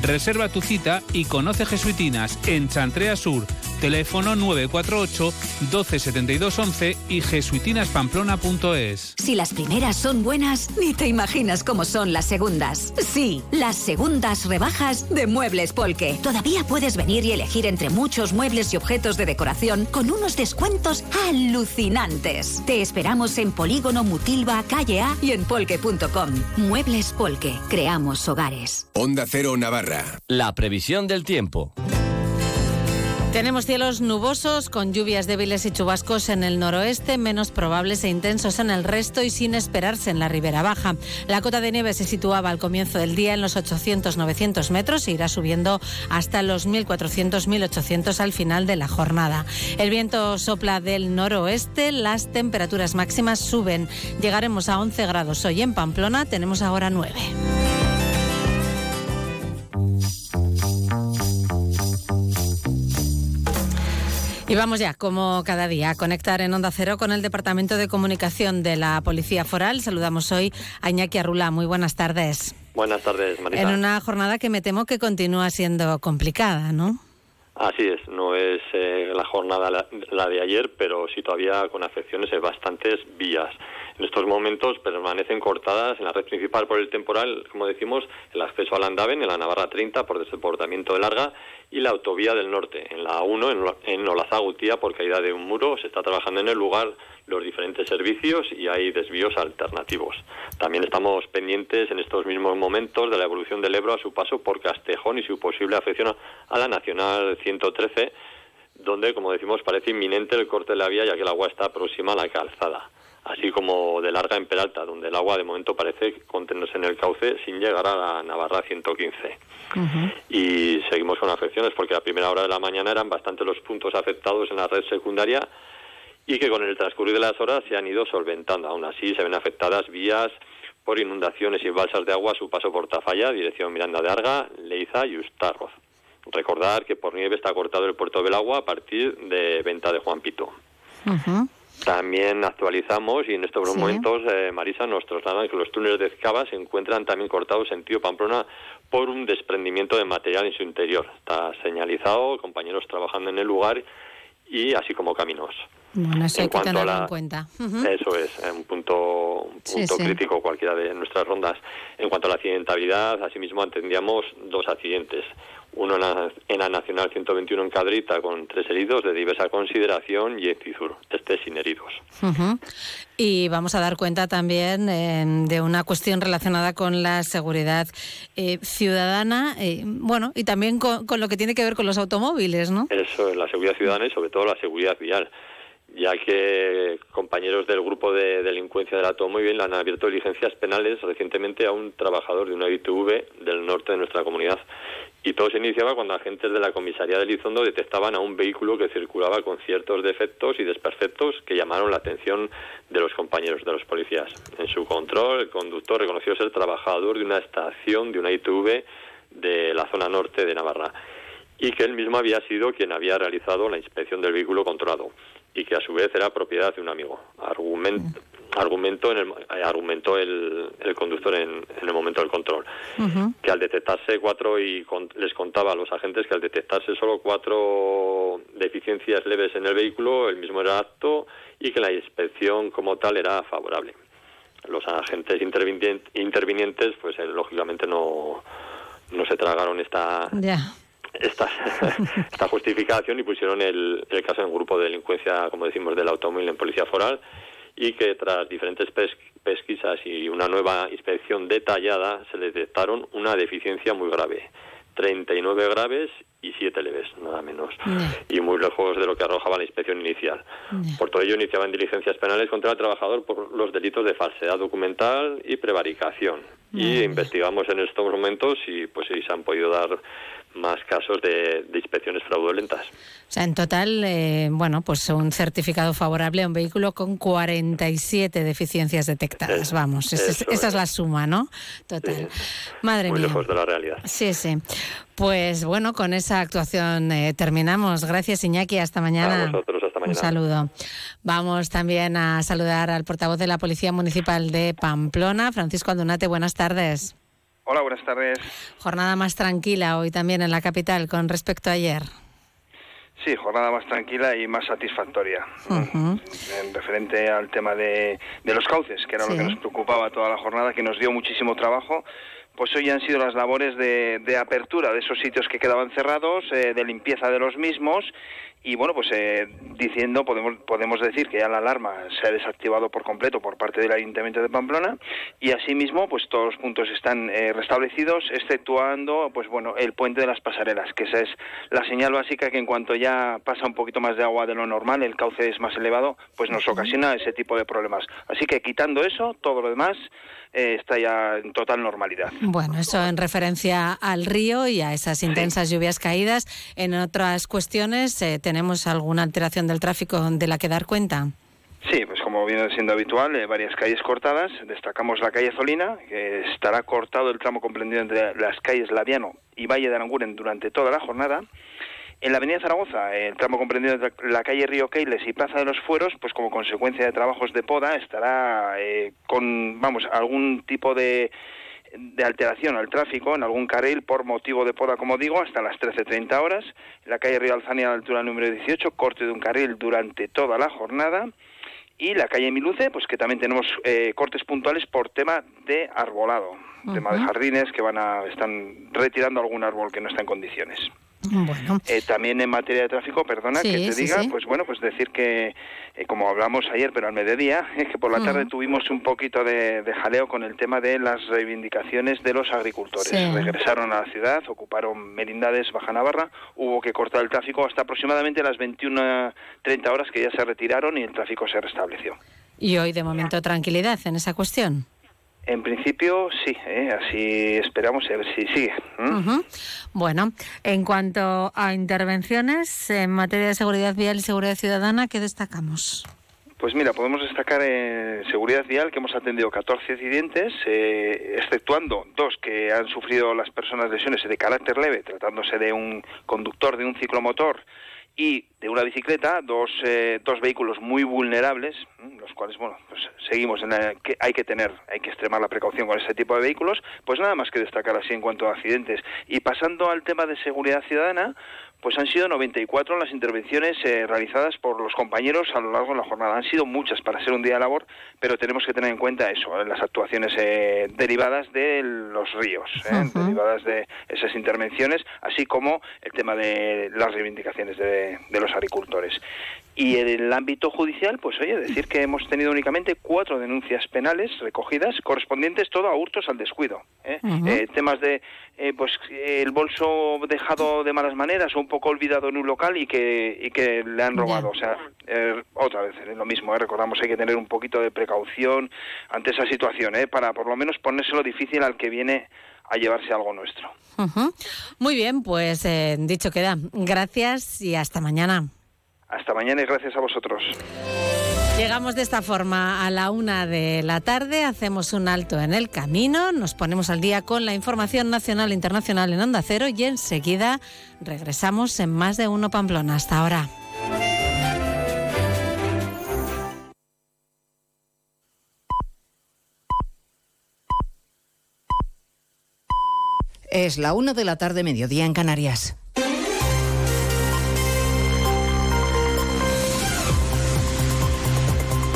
Reserva tu cita y conoce Jesuitinas en Chantrea Sur. Teléfono 948 127211 y jesuitinaspamplona.es. Si las primeras son buenas, ni te imaginas cómo son las segundas. Sí, las segundas rebajas de Muebles Polke. Todavía puedes venir y elegir entre muchos muebles y objetos de decoración con unos descuentos alucinantes. Te esperamos en Polígono Mutilva, calle A y en polke.com. Muebles Polke. Creamos hogares. Onda Cero Navarra. La previsión del tiempo. Tenemos cielos nubosos con lluvias débiles y chubascos en el noroeste, menos probables e intensos en el resto y sin esperarse en la ribera baja. La cota de nieve se situaba al comienzo del día en los 800-900 metros e irá subiendo hasta los 1.400-1.800 al final de la jornada. El viento sopla del noroeste, las temperaturas máximas suben. Llegaremos a 11 grados hoy en Pamplona, tenemos ahora 9. Y vamos ya, como cada día, a conectar en Onda Cero con el Departamento de Comunicación de la Policía Foral. Saludamos hoy a Iñaki Arrula. Muy buenas tardes. Buenas tardes, Marita. En una jornada que me temo que continúa siendo complicada, ¿no? Así es, no es eh, la jornada la, la, de ayer, pero sí todavía con afecciones en bastantes vías. En estos momentos permanecen cortadas en la red principal por el temporal, como decimos, el acceso al Andaven en la Navarra 30 por desbordamiento de larga y la autovía del norte en la 1 en, Olazagutía por caída de un muro. Se está trabajando en el lugar los diferentes servicios y hay desvíos alternativos. También estamos pendientes en estos mismos momentos de la evolución del Ebro a su paso por Castejón y su posible afección a la Nacional 113, donde, como decimos, parece inminente el corte de la vía ya que el agua está próxima a la calzada así como de larga en Peralta, donde el agua de momento parece contenerse en el cauce sin llegar a la Navarra 115. Y seguimos con afecciones porque a primera hora de la mañana eran bastante los puntos afectados en la red secundaria y que con el transcurrir de las horas se han ido solventando. Aún así se ven afectadas vías por inundaciones y balsas de agua a su paso por Tafalla, dirección Miranda de Arga, Leiza y Ustarroz. Recordar que por nieve está cortado el puerto del agua a partir de venta de Juan Pito. También actualizamos y en estos sí. momentos, eh, Marisa, nos trasladan que los túneles de Ezcaba se encuentran también cortados en sentido Pamplona por un desprendimiento de material en su interior. Está señalizado, compañeros trabajando en el lugar y así como caminos. Bueno, eso en hay que tenerlo la, en cuenta. Uh -huh. Eso es, un punto, un punto sí, crítico sí. cualquiera de nuestras rondas. En cuanto a la accidentabilidad, asimismo atendíamos dos accidentes. Uno en la, en la, Nacional 121 en Cadrita con tres heridos de diversa consideración y en Cizur, este sin heridos. Uh -huh. Y vamos a dar cuenta también eh, de una cuestión relacionada con la seguridad eh, ciudadana, eh, bueno, y también con, con, lo que tiene que ver con los automóviles, ¿no? Eso, es la seguridad ciudadana y sobre todo la seguridad vial ya que compañeros del grupo de delincuencia del automóvil han abierto diligencias penales recientemente a un trabajador de una ITV del norte de nuestra comunidad. Y todo se iniciaba cuando agentes de la comisaría de Lizondo detectaban a un vehículo que circulaba con ciertos defectos y desperfectos que llamaron la atención de los compañeros de los policías. En su control, el conductor reconoció ser trabajador de una estación de una ITV de la zona norte de Navarra y que él mismo había sido quien había realizado la inspección del vehículo controlado y que a su vez era propiedad de un amigo. Argumento, argumentó, en el, eh, argumentó el, el conductor en, en el momento del control. Que al detectarse cuatro y con- les contaba a los agentes que al detectarse solo cuatro deficiencias leves en el vehículo, el mismo era apto y que la inspección como tal era favorable. Los agentes intervinien- intervinientes, pues eh, lógicamente no, no se tragaron esta esta, esta justificación y pusieron el, el caso en un grupo de delincuencia, como decimos, del automóvil en policía foral y que tras diferentes pes- pesquisas y una nueva inspección detallada se detectaron una deficiencia muy grave. 39 graves y 7 leves, nada menos. Y muy lejos de lo que arrojaba la inspección inicial. Por todo ello, iniciaban diligencias penales contra el trabajador por los delitos de falsedad documental y prevaricación. Y investigamos en estos momentos y pues si se han podido dar más casos de, de inspecciones fraudulentas. O sea, en total, eh, bueno, pues un certificado favorable a un vehículo con 47 deficiencias detectadas. Vamos, esa es, esa es es. la suma, ¿no? Total. Madre muy mía. lejos de la realidad. Sí, sí. Pues bueno, con esa actuación eh, terminamos. Gracias, Iñaki. Hasta mañana. A vosotros, hasta Un mañana. saludo. Vamos también a saludar al portavoz de la Policía Municipal de Pamplona, Francisco Aldunate. Buenas tardes. Hola, buenas tardes. Jornada más tranquila hoy también en la capital con respecto a ayer. Sí, jornada más tranquila y más satisfactoria. En referente al tema de, de los cauces, que era lo que nos preocupaba toda la jornada, que nos dio muchísimo trabajo. Pues hoy han sido las labores de, de apertura de esos sitios que quedaban cerrados, eh, de limpieza de los mismos y bueno, pues eh, diciendo, podemos, podemos decir que ya la alarma se ha desactivado por completo por parte del Ayuntamiento de Pamplona y asimismo pues todos los puntos están eh, restablecidos, exceptuando pues bueno el puente de las pasarelas, que esa es la señal básica que en cuanto ya pasa un poquito más de agua de lo normal, el cauce es más elevado, pues nos ocasiona ese tipo de problemas. Así que quitando eso, todo lo demás eh, está ya en total normalidad. Bueno, eso en referencia al río y a esas intensas lluvias caídas. En otras cuestiones, eh, ¿tenemos alguna alteración del tráfico de la que dar cuenta? Sí, pues como viene siendo habitual, eh, varias calles cortadas. Destacamos la calle Zolina, que estará cortado el tramo comprendido entre las calles Laviano y Valle de Aranguren durante toda la jornada. En la avenida Zaragoza, el tramo comprendido entre la calle Río Keiles y Plaza de los Fueros, pues como consecuencia de trabajos de poda, estará eh, con, vamos, algún tipo de de alteración al tráfico en algún carril por motivo de poda, como digo, hasta las 13.30 horas. En la calle Río Alzania, a la altura número 18, corte de un carril durante toda la jornada. Y la calle Miluce, pues que también tenemos eh, cortes puntuales por tema de arbolado, tema de jardines que van a están retirando algún árbol que no está en condiciones. Bueno, Eh, también en materia de tráfico, perdona Sí, que te sí, diga, sí. pues bueno, pues decir que, eh, como hablamos ayer, pero al mediodía, es que por la tarde Ujú. tuvimos un poquito de, de jaleo con el tema de las reivindicaciones de los agricultores. Regresaron a la ciudad, ocuparon Merindades, Baja Navarra, hubo que cortar el tráfico hasta aproximadamente las 21.30 horas que ya se retiraron y el tráfico se restableció. y hoy de momento tranquilidad en esa cuestión. En principio, sí, eh, así esperamos y a ver si sigue. Bueno, en cuanto a intervenciones en materia de seguridad vial y seguridad ciudadana, ¿qué destacamos? Pues mira, podemos destacar en seguridad vial que hemos atendido 14 accidentes, eh, exceptuando dos que han sufrido las personas lesiones de carácter leve, tratándose de un conductor de un ciclomotor y de una bicicleta, dos, eh, dos vehículos muy vulnerables, los cuales, bueno, pues seguimos en la que hay que tener, hay que extremar la precaución con este tipo de vehículos, pues nada más que destacar así en cuanto a accidentes. Y pasando al tema de seguridad ciudadana, pues han sido 94 las intervenciones eh, realizadas por los compañeros a lo largo de la jornada. Han sido muchas para ser un día de labor, pero tenemos que tener en cuenta eso, eh, las actuaciones eh, derivadas de los ríos, eh, Ujú. derivadas de esas intervenciones, así como el tema de las reivindicaciones de, de los agricultores. Y en el ámbito judicial, pues oye, decir que hemos tenido únicamente cuatro denuncias penales recogidas, correspondientes todo a hurtos al descuido. ¿eh? Ujú. Eh, temas de, eh, pues, el bolso dejado de malas maneras o un poco olvidado en un local y que, y que le han robado. O sea, eh, otra vez, eh, lo mismo, ¿eh? recordamos, hay que tener un poquito de precaución ante esa situación, ¿eh? para por lo menos ponérselo difícil al que viene a llevarse algo nuestro. Muy bien, pues eh, dicho queda. Gracias y hasta mañana. Hasta mañana y gracias a vosotros. Llegamos de esta forma a la una de la tarde, hacemos un alto en el camino, nos ponemos al día con la información nacional e internacional en Onda Cero y enseguida regresamos en más de uno Pamplona. Hasta ahora. Es la una de la tarde, mediodía en Canarias.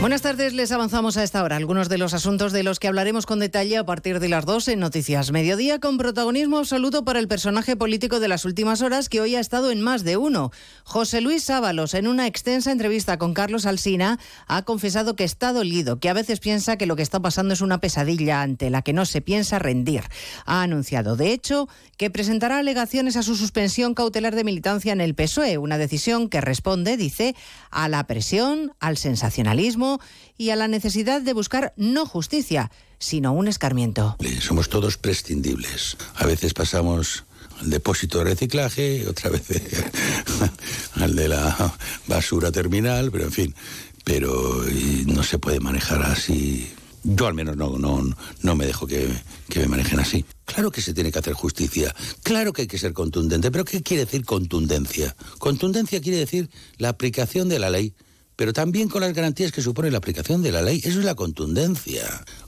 Buenas tardes, les avanzamos a esta hora algunos de los asuntos de los que hablaremos con detalle a partir de las 2 en Noticias Mediodía, con protagonismo absoluto para el personaje político de las últimas horas que hoy ha estado en más de uno. José Luis Sábalos, en una extensa entrevista con Carlos Alsina, ha confesado que está dolido, que a veces piensa que lo que está pasando es una pesadilla ante la que no se piensa rendir. Ha anunciado, de hecho, que presentará alegaciones a su suspensión cautelar de militancia en el PSOE, una decisión que responde, dice, a la presión, al sensacionalismo y a la necesidad de buscar no justicia, sino un escarmiento. Somos todos prescindibles. A veces pasamos al depósito de reciclaje, otra vez al de la basura terminal, pero en fin, pero no se puede manejar así. Yo al menos no, no, no me dejo que, que me manejen así. Claro que se tiene que hacer justicia, claro que hay que ser contundente, pero ¿qué quiere decir contundencia? Contundencia quiere decir la aplicación de la ley pero también con las garantías que supone la aplicación de la ley. Eso es la contundencia.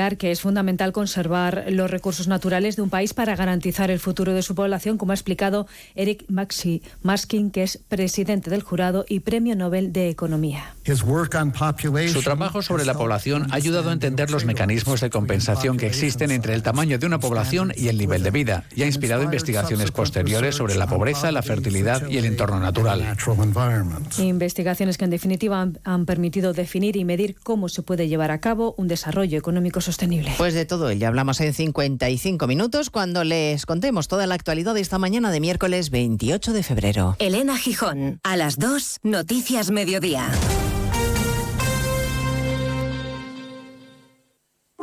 que es fundamental conservar los recursos naturales de un país para garantizar el futuro de su población, como ha explicado Eric Maxi Maskin, que es presidente del jurado y Premio Nobel de Economía. Su trabajo sobre la población ha ayudado a entender los mecanismos de compensación que existen entre el tamaño de una población y el nivel de vida y ha inspirado investigaciones posteriores sobre la pobreza, la fertilidad y el entorno natural. Investigaciones que en definitiva han, han permitido definir y medir cómo se puede llevar a cabo un desarrollo económico sostenible. Pues de todo ello hablamos en 55 minutos cuando les contemos toda la actualidad de esta mañana de miércoles 28 de febrero. Elena Gijón, a las 2, Noticias Mediodía.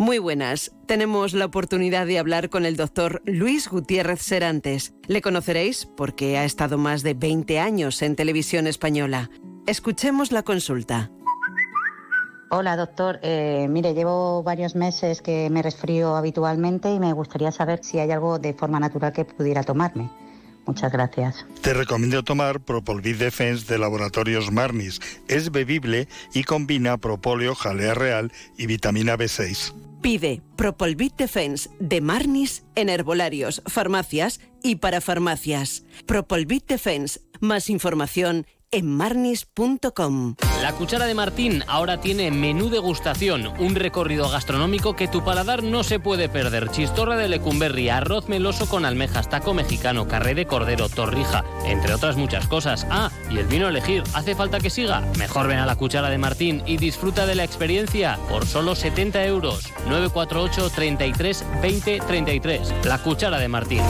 Muy buenas. Tenemos la oportunidad de hablar con el doctor Luis Gutiérrez Serantes. Le conoceréis porque ha estado más de 20 años en televisión española. Escuchemos la consulta. Hola, doctor. Eh, mire, llevo varios meses que me resfrío habitualmente y me gustaría saber si hay algo de forma natural que pudiera tomarme. Muchas gracias. Te recomiendo tomar Propolvid Defense de Laboratorios Marnis. Es bebible y combina propóleo, jalea real y vitamina B6. Pide Propolvid Defense de Marnis en herbolarios, farmacias y para farmacias. Propolvid Defense. Más información en marnis.com. La Cuchara de Martín ahora tiene menú degustación, un recorrido gastronómico que tu paladar no se puede perder. Chistorra de lecumberri, arroz meloso con almejas, taco mexicano, carré de cordero, torrija, entre otras muchas cosas. Ah, y el vino a elegir, ¿hace falta que siga? Mejor ven a La Cuchara de Martín y disfruta de la experiencia por solo 70 euros. 948 33 20 33. La Cuchara de Martín.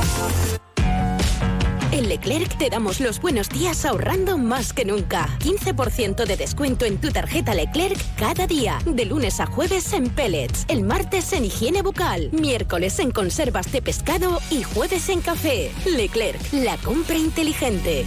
En Leclerc te damos los buenos días ahorrando más que nunca. 15% de descuento en tu tarjeta Leclerc cada día. De lunes a jueves en pellets, el martes en higiene bucal, miércoles en conservas de pescado y jueves en café. Leclerc, la compra inteligente.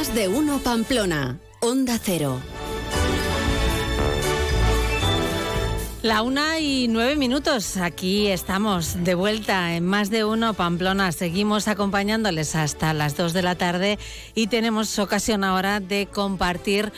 Más de uno Pamplona. Onda Cero. La una y nueve minutos. Aquí estamos de vuelta en más de uno Pamplona. Seguimos acompañándoles hasta las dos de la tarde y tenemos ocasión ahora de compartir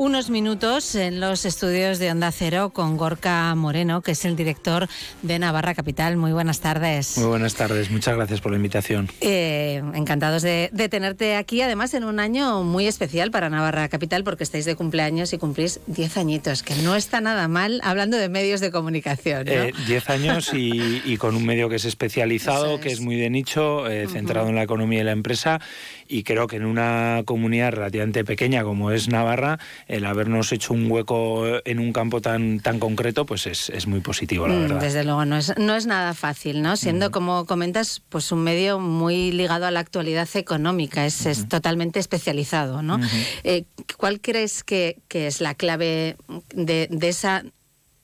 unos minutos en los estudios de Onda Cero con Gorka Moreno, que es el director de Navarra Capital. Muy buenas tardes. Muy buenas tardes, muchas gracias por la invitación. Eh, encantados de, tenerte aquí, además en un año muy especial para Navarra Capital, porque estáis de cumpleaños y cumplís 10 añitos, que no está nada mal hablando de medios de comunicación. 10 eh, años y, con un medio que es especializado, que es muy de nicho, eh, centrado en la economía y la empresa y creo que en una comunidad relativamente pequeña como es Navarra, el habernos hecho un hueco en un campo tan, tan concreto, pues es, es muy positivo, la mm, verdad. Desde luego, no es, no es nada fácil, ¿no? Siendo, como comentas, pues un medio muy ligado a la actualidad económica, es, es totalmente especializado, ¿no? Eh, ¿Cuál crees que, que, es la clave de, de esa Mm,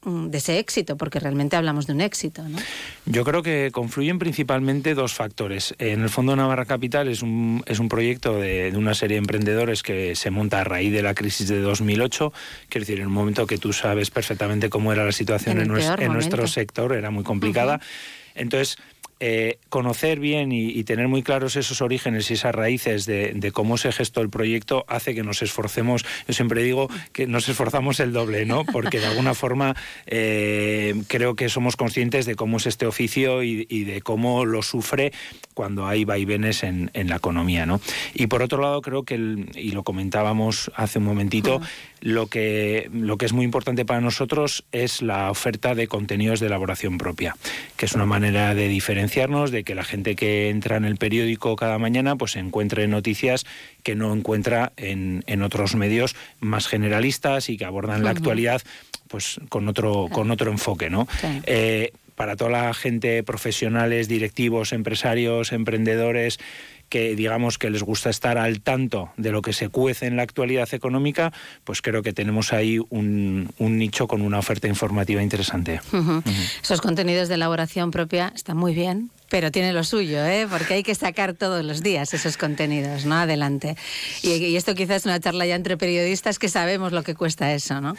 de ese éxito, porque realmente hablamos de un éxito. ¿no? Yo creo que confluyen principalmente dos factores. En el Fondo Navarra Capital es un, es un proyecto de, una serie de emprendedores que se monta a raíz de la crisis de 2008, quiero decir, en un momento que tú sabes perfectamente cómo era la situación en, nuestro, sector, era muy complicada. Entonces, eh, conocer bien y, tener muy claros esos orígenes y esas raíces de, cómo se gestó el proyecto hace que nos esforcemos, yo siempre digo que nos esforzamos el doble, ¿no? Porque de alguna forma eh, creo que somos conscientes de cómo es este oficio y, de cómo lo sufre cuando hay vaivenes en, en, la economía, ¿no? Y por otro lado creo que, y lo comentábamos hace un momentito, lo que, lo que es muy importante para nosotros es la oferta de contenidos de elaboración propia, que es una manera de diferenciar de que la gente que entra en el periódico cada mañana pues encuentre noticias que no encuentra en, otros medios más generalistas y que abordan la actualidad pues con otro, con otro enfoque, ¿no? Eh, para toda la gente, profesionales, directivos, empresarios, emprendedores, que digamos que les gusta estar al tanto de lo que se cuece en la actualidad económica, pues creo que tenemos ahí un, nicho con una oferta informativa interesante. Esos contenidos de elaboración propia están muy bien, pero tiene lo suyo, ¿eh? porque hay que sacar todos los días esos contenidos, ¿no? Adelante. Y, esto quizás es una charla ya entre periodistas que sabemos lo que cuesta eso, ¿no?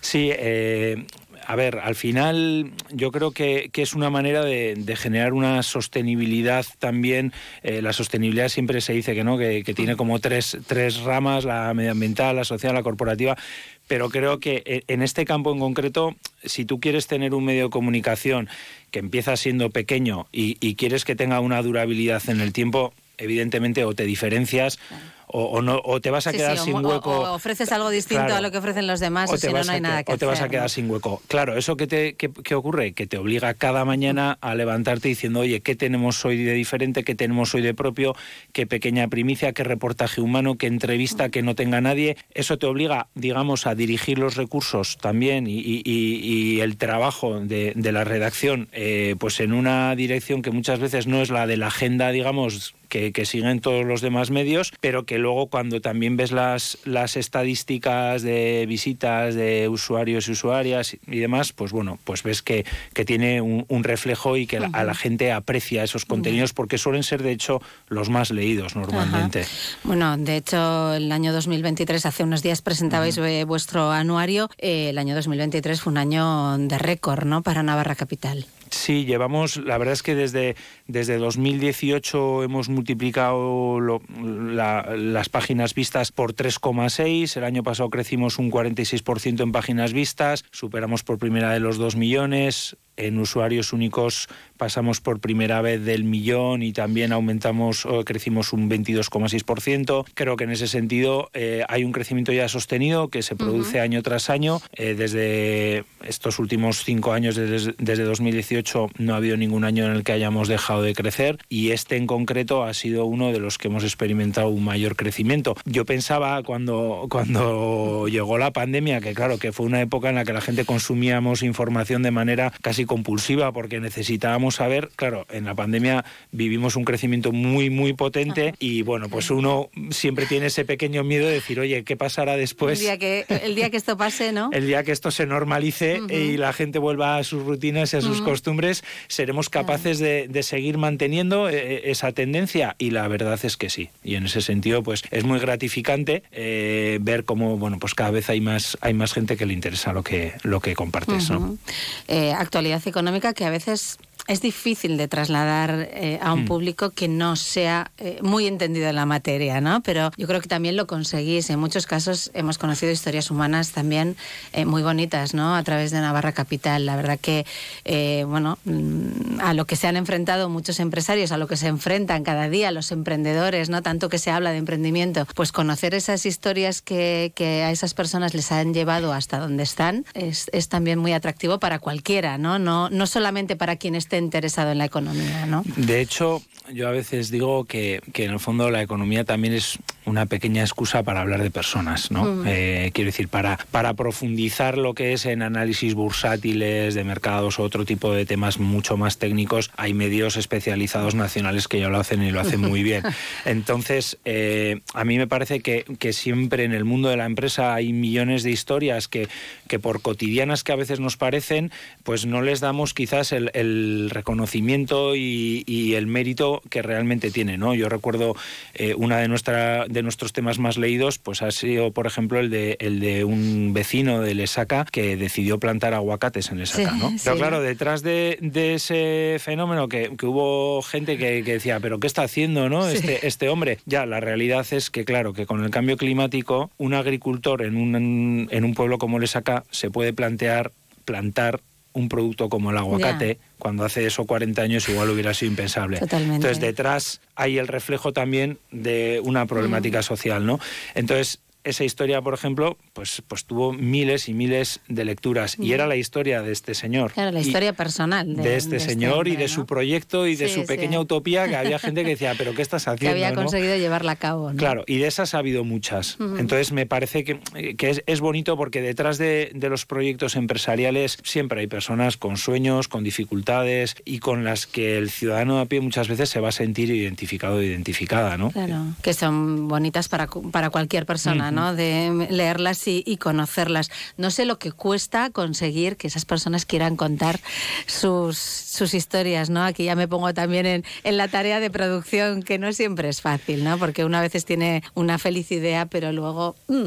Sí, eh, a ver, al final yo creo que, es una manera de, generar una sostenibilidad también. Eh, la sostenibilidad siempre se dice que no, que, tiene como tres, tres ramas, la medioambiental, la social, la corporativa, pero creo que e, en este campo en concreto, si tú quieres tener un medio de comunicación que empieza siendo pequeño y, quieres que tenga una durabilidad en el tiempo, evidentemente o te diferencias o, no, o te vas a quedar sin hueco. O, ofreces algo distinto a lo que ofrecen los demás, o, si no, no hay nada que O te vas a quedar sin hueco. Claro, ¿eso qué, te, qué, ocurre? Que te obliga cada mañana a levantarte diciendo, oye, ¿qué tenemos hoy de diferente? ¿Qué tenemos hoy de propio? ¿Qué pequeña primicia? ¿Qué reportaje humano? ¿Qué entrevista que no tenga nadie? Eso te obliga, digamos, a dirigir los recursos también y, el trabajo de, la redacción, eh, pues en una dirección que muchas veces no es la de la agenda, digamos, que, que, siguen todos los demás medios, pero que luego cuando también ves las, las estadísticas de visitas de usuarios y usuarias y demás, pues bueno, pues ves que, que tiene un, reflejo y que a la gente aprecia esos contenidos porque suelen ser de hecho los más leídos normalmente. Bueno, de hecho el año 2023, hace unos días presentabais vuestro anuario, eh, el año 2023 fue un año de récord, ¿no? Para Navarra Capital. Sí, llevamos, la verdad es que desde, desde 2018 hemos multiplicado las páginas vistas por 3,6. El año pasado crecimos un 46% en páginas vistas, superamos por primera vez los 2 millones en usuarios únicos pasamos por primera vez del millón y también aumentamos, crecimos un 22,6%. Creo que en ese sentido eh, hay un crecimiento ya sostenido que se produce año tras año. Eh, desde estos últimos cinco años, desde, desde 2018, no ha habido ningún año en el que hayamos dejado de crecer y este en concreto ha sido uno de los que hemos experimentado un mayor crecimiento. Yo pensaba cuando, cuando llegó la pandemia que claro, que fue una época en la que la gente consumíamos información de manera casi compulsiva porque necesitábamos saber, claro, en la pandemia vivimos un crecimiento muy, muy potente y bueno, pues uno siempre tiene ese pequeño miedo de decir, oye, ¿qué pasará después? El día que, el día que esto pase, ¿no? el día que esto se normalice y la gente vuelva a sus rutinas y a sus costumbres, seremos capaces de, seguir manteniendo eh, eh, esa tendencia y la verdad es que sí. Y en ese sentido, pues es muy gratificante eh, ver cómo, bueno, pues cada vez hay más, hay más gente que le interesa lo que, lo que compartes, ¿no? actualidad económica que a veces es difícil de trasladar eh, a un Mm. público que no sea eh, muy entendido en la materia, ¿no? Pero yo creo que también lo conseguís. En muchos casos hemos conocido historias humanas también eh, muy bonitas, ¿no? A través de Navarra Capital. La verdad que, bueno, mm, a lo que se han enfrentado muchos empresarios, a lo que se enfrentan cada día los emprendedores, ¿no? Tanto que se habla de emprendimiento, pues conocer esas historias que, que a esas personas les han llevado hasta donde están es, es también muy atractivo para cualquiera, ¿no? No, no solamente para quien esté interesado en la economía, ¿no? De hecho, yo a veces digo que, que en el fondo la economía también es una pequeña excusa para hablar de personas, ¿no? Mm. Eh, quiero decir, para, para profundizar lo que es en análisis bursátiles de mercados o otro tipo de temas mucho más técnicos, hay medios especializados nacionales que ya lo hacen y lo hacen muy bien. Entonces, eh, a mí me parece que, que siempre en el mundo de la empresa hay millones de historias que, que por cotidianas que a veces nos parecen, pues no les damos quizás el, el reconocimiento y, y el mérito que realmente tiene, ¿no? Yo recuerdo eh, una de nuestra de nuestros temas más leídos, pues ha sido, por ejemplo, el de el de un vecino de Lesaca que decidió plantar aguacates en Lesaca, Sí, ¿no? Pero sí. claro, detrás de, de ese fenómeno que, que hubo gente que, que decía, pero ¿qué está haciendo, no? Sí. Este, este hombre. Ya, la realidad es que, claro, que con el cambio climático, un agricultor en un, en un pueblo como Lesaca se puede plantear plantar un producto como el aguacate. Cuando hace eso 40 años igual hubiera sido impensable. Totalmente. Entonces, detrás hay el reflejo también de una problemática social, ¿no? Entonces, esa historia, por ejemplo, pues, pues tuvo miles y miles de lecturas. Y era la historia de este señor. Claro, la Y- historia personal de, de este señor y hombre, de su ¿no? proyecto y de Sí, su sí. pequeña utopía que había gente que decía, pero ¿qué estás que haciendo? había no?". conseguido llevarla a cabo. ¿no? Claro, y de esas ha habido muchas. Ujú. Entonces me parece que, que es, es bonito porque detrás de, de los proyectos empresariales siempre hay personas con sueños, con dificultades y con las que el ciudadano de a pie muchas veces se va a sentir identificado o identificada, ¿no? Claro, que son bonitas para, para cualquier persona, ¿no? De leerlas y, y conocerlas. No sé lo que cuesta conseguir que esas personas quieran contar sus, sus historias, ¿no? Aquí ya me pongo también en, en la tarea de producción, que no siempre es fácil, ¿no? Porque una veces tiene una feliz idea, pero luego mm,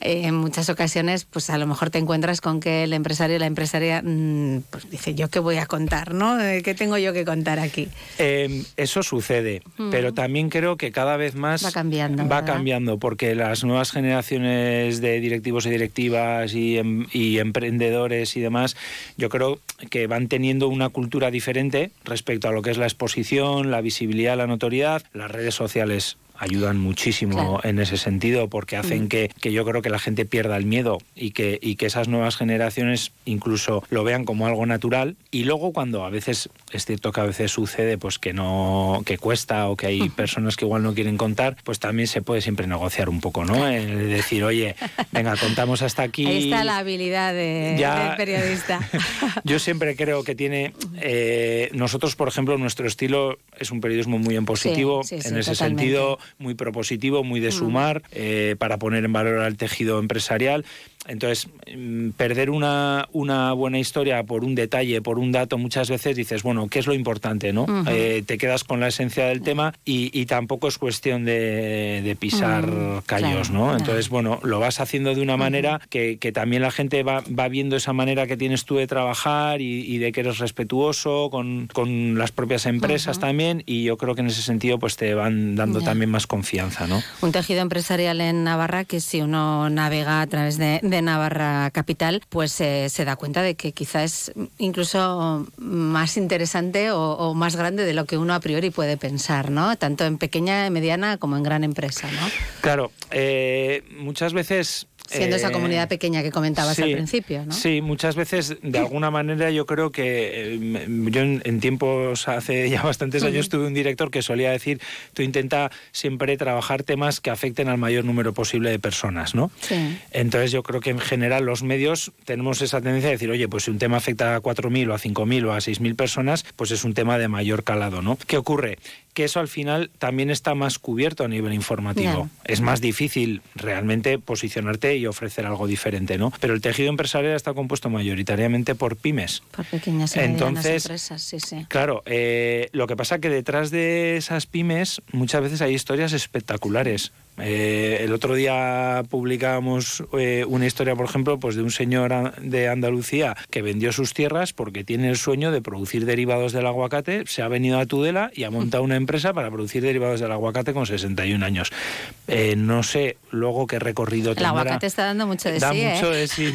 eh, en muchas ocasiones, pues a lo mejor te encuentras con que el empresario o la empresaria mm, pues dice, ¿yo qué voy a contar, no? Eh, ¿Qué tengo yo que contar aquí? Eh, eso sucede, Mm. pero también creo que cada vez más Va cambiando, va ¿verdad? cambiando, porque las nuevas generaciones de directivos y directivas y, em- y emprendedores y demás, yo creo que van teniendo una cultura diferente respecto a lo que es la exposición, la visibilidad, la notoriedad. Las redes sociales ayudan muchísimo Claro. en ese sentido porque hacen Mm. que, que yo creo que la gente pierda el miedo y que, y que esas nuevas generaciones incluso lo vean como algo natural y luego cuando a veces es cierto que a veces sucede pues que no que cuesta o que hay personas que igual no quieren contar pues también se puede siempre negociar un poco no El decir oye venga contamos hasta aquí Ahí está la habilidad de- Ya- del periodista. yo siempre creo que tiene eh, nosotros por ejemplo nuestro estilo es un periodismo muy en positivo sí, sí, en ese totalmente. sentido muy propositivo muy de Mm. sumar eh, para poner en valor al tejido empresarial entonces mm, perder una, una buena historia por un detalle por un dato muchas veces dices bueno qué es lo importante no. Eh, te quedas con la esencia del tema y, y tampoco es cuestión de, de pisar Mm, callos claro, no claro. entonces bueno lo vas haciendo de una manera que, que también la gente va, va viendo esa manera que tienes tú de trabajar y, y de que eres respetuoso con, con las propias empresas también y yo creo que en ese sentido pues te van dando también más confianza no Un tejido empresarial en Navarra que si uno navega a través de, de Navarra Capital, pues eh, se da cuenta de que quizá es incluso más interesante o, más grande de lo que uno a priori puede pensar, ¿no? Tanto en pequeña, mediana como en gran empresa, ¿no? claro eh, muchas veces Siendo esa eh, comunidad pequeña que comentabas al sí, principio, ¿no? Sí, muchas veces, de alguna manera, yo creo que eh, yo en, en tiempos, hace ya bastantes años, tuve un director que solía decir, tú intenta siempre trabajar temas que afecten al mayor número posible de personas, ¿no? Sí. Entonces yo creo que en general los medios tenemos esa tendencia de decir, oye, pues si un tema afecta a 4.000 o a 5.000 o a 6.000 personas, pues es un tema de mayor calado, ¿no? ¿Qué ocurre? Que eso al final también está más cubierto a nivel informativo. Es más difícil realmente posicionarte y ofrecer algo diferente, ¿no? Pero el tejido empresarial está compuesto mayoritariamente por pymes. Por pequeñas y Entonces, empresas, sí, sí. Claro, eh, lo que pasa que detrás de esas pymes muchas veces hay historias espectaculares. Eh, el otro día publicábamos eh, una historia, por ejemplo, pues de un señor de Andalucía que vendió sus tierras porque tiene el sueño de producir derivados del aguacate, se ha venido a Tudela y ha montado una empresa para producir derivados del aguacate con 61 años. Eh, no sé luego qué recorrido tendrá. El aguacate está dando mucho de da sí. mucho de sí.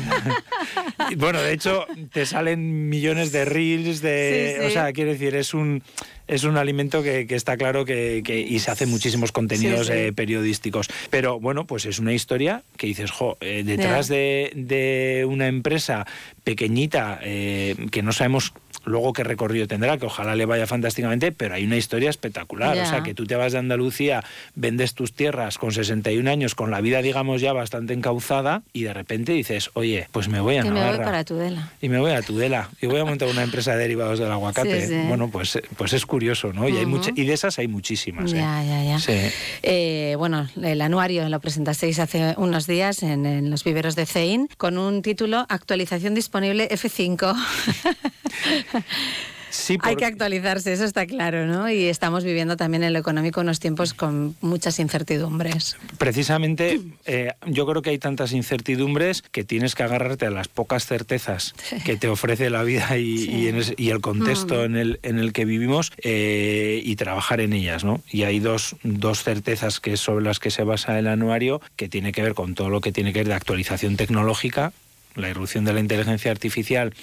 bueno, de hecho, te salen millones de reels, de, Sí, sí. o sea, quiero decir, es un es un alimento que, que está claro que, que- y se hacen muchísimos contenidos Sí, sí. eh, periodísticos. Pero bueno, pues es una historia que dices, jo, eh, detrás de, de una empresa pequeñita eh, que no sabemos luego qué recorrido tendrá, que ojalá le vaya fantásticamente, pero hay una historia espectacular. Ya. O sea, que tú te vas de Andalucía, vendes tus tierras con 61 años, con la vida, digamos, ya bastante encauzada, y de repente dices, oye, pues me voy a Que me voy Navarra. para Tudela. Y me voy a Tudela y voy a montar una empresa de derivados del aguacate. Sí, sí. Bueno, pues, pues es curioso, ¿no? Y, hay mucha- y de esas hay muchísimas. ¿eh? Ya, ya, ya. Sí. Eh, bueno, el anuario lo presentasteis hace unos días en, en los viveros de CEIN con un título Actualización disponible F5. Sí, Hay que actualizarse, eso está claro, ¿no? Y estamos viviendo también en lo económico unos tiempos con muchas incertidumbres. Precisamente, eh, yo creo que hay tantas incertidumbres que tienes que agarrarte a las pocas certezas que te ofrece la vida y, y en ese- y el contexto Mm. en, el, en el que vivimos eh, y trabajar en ellas, ¿no? Y hay dos, dos certezas que sobre las que se basa el anuario, que tiene que ver con todo lo que tiene que ver de actualización tecnológica, la irrupción de la inteligencia artificial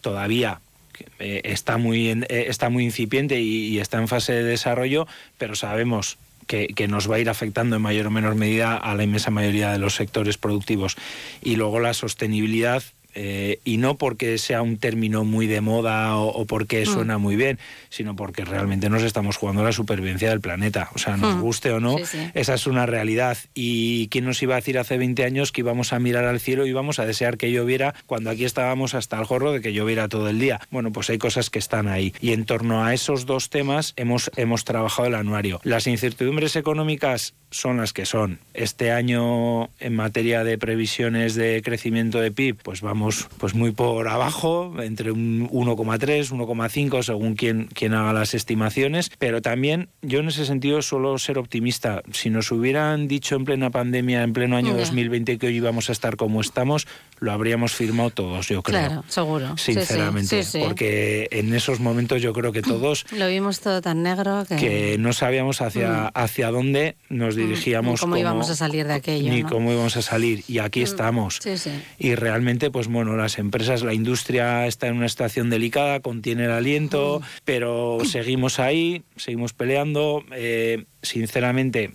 todavía eh, está muy eh, está muy incipiente y, y está en fase de desarrollo, pero sabemos que, que nos va a ir afectando en mayor o menor medida a la inmensa mayoría de los sectores productivos. Y luego la sostenibilidad. Eh, y no porque sea un término muy de moda o, o porque Mm. suena muy bien, sino porque realmente nos estamos jugando a la supervivencia del planeta. O sea, nos Mm. guste o no, Sí, sí. esa es una realidad. ¿Y quién nos iba a decir hace 20 años que íbamos a mirar al cielo y íbamos a desear que lloviera cuando aquí estábamos hasta el jorro de que lloviera todo el día? Bueno, pues hay cosas que están ahí. Y en torno a esos dos temas hemos, hemos trabajado el anuario. Las incertidumbres económicas son las que son. Este año, en materia de previsiones de crecimiento de PIB, pues vamos pues muy por abajo, entre un 1,3, 1,5, según quien, quien haga las estimaciones. Pero también yo en ese sentido suelo ser optimista. Si nos hubieran dicho en plena pandemia, en pleno año Ya. 2020, que hoy íbamos a estar como estamos, lo habríamos firmado todos, yo creo. Claro, seguro. Sí, sí, Sinceramente, sí, sí. porque en esos momentos yo creo que todos Lo vimos todo tan negro que, que no sabíamos hacia, Mm. hacia dónde nos dirigíamos. ni cómo íbamos a salir de aquello, Ni ¿no? cómo íbamos a salir. Y aquí Mm. estamos. Y realmente, pues bueno, las empresas, la industria está en una situación delicada, contiene el aliento, pero seguimos ahí, seguimos peleando. Eh, sinceramente,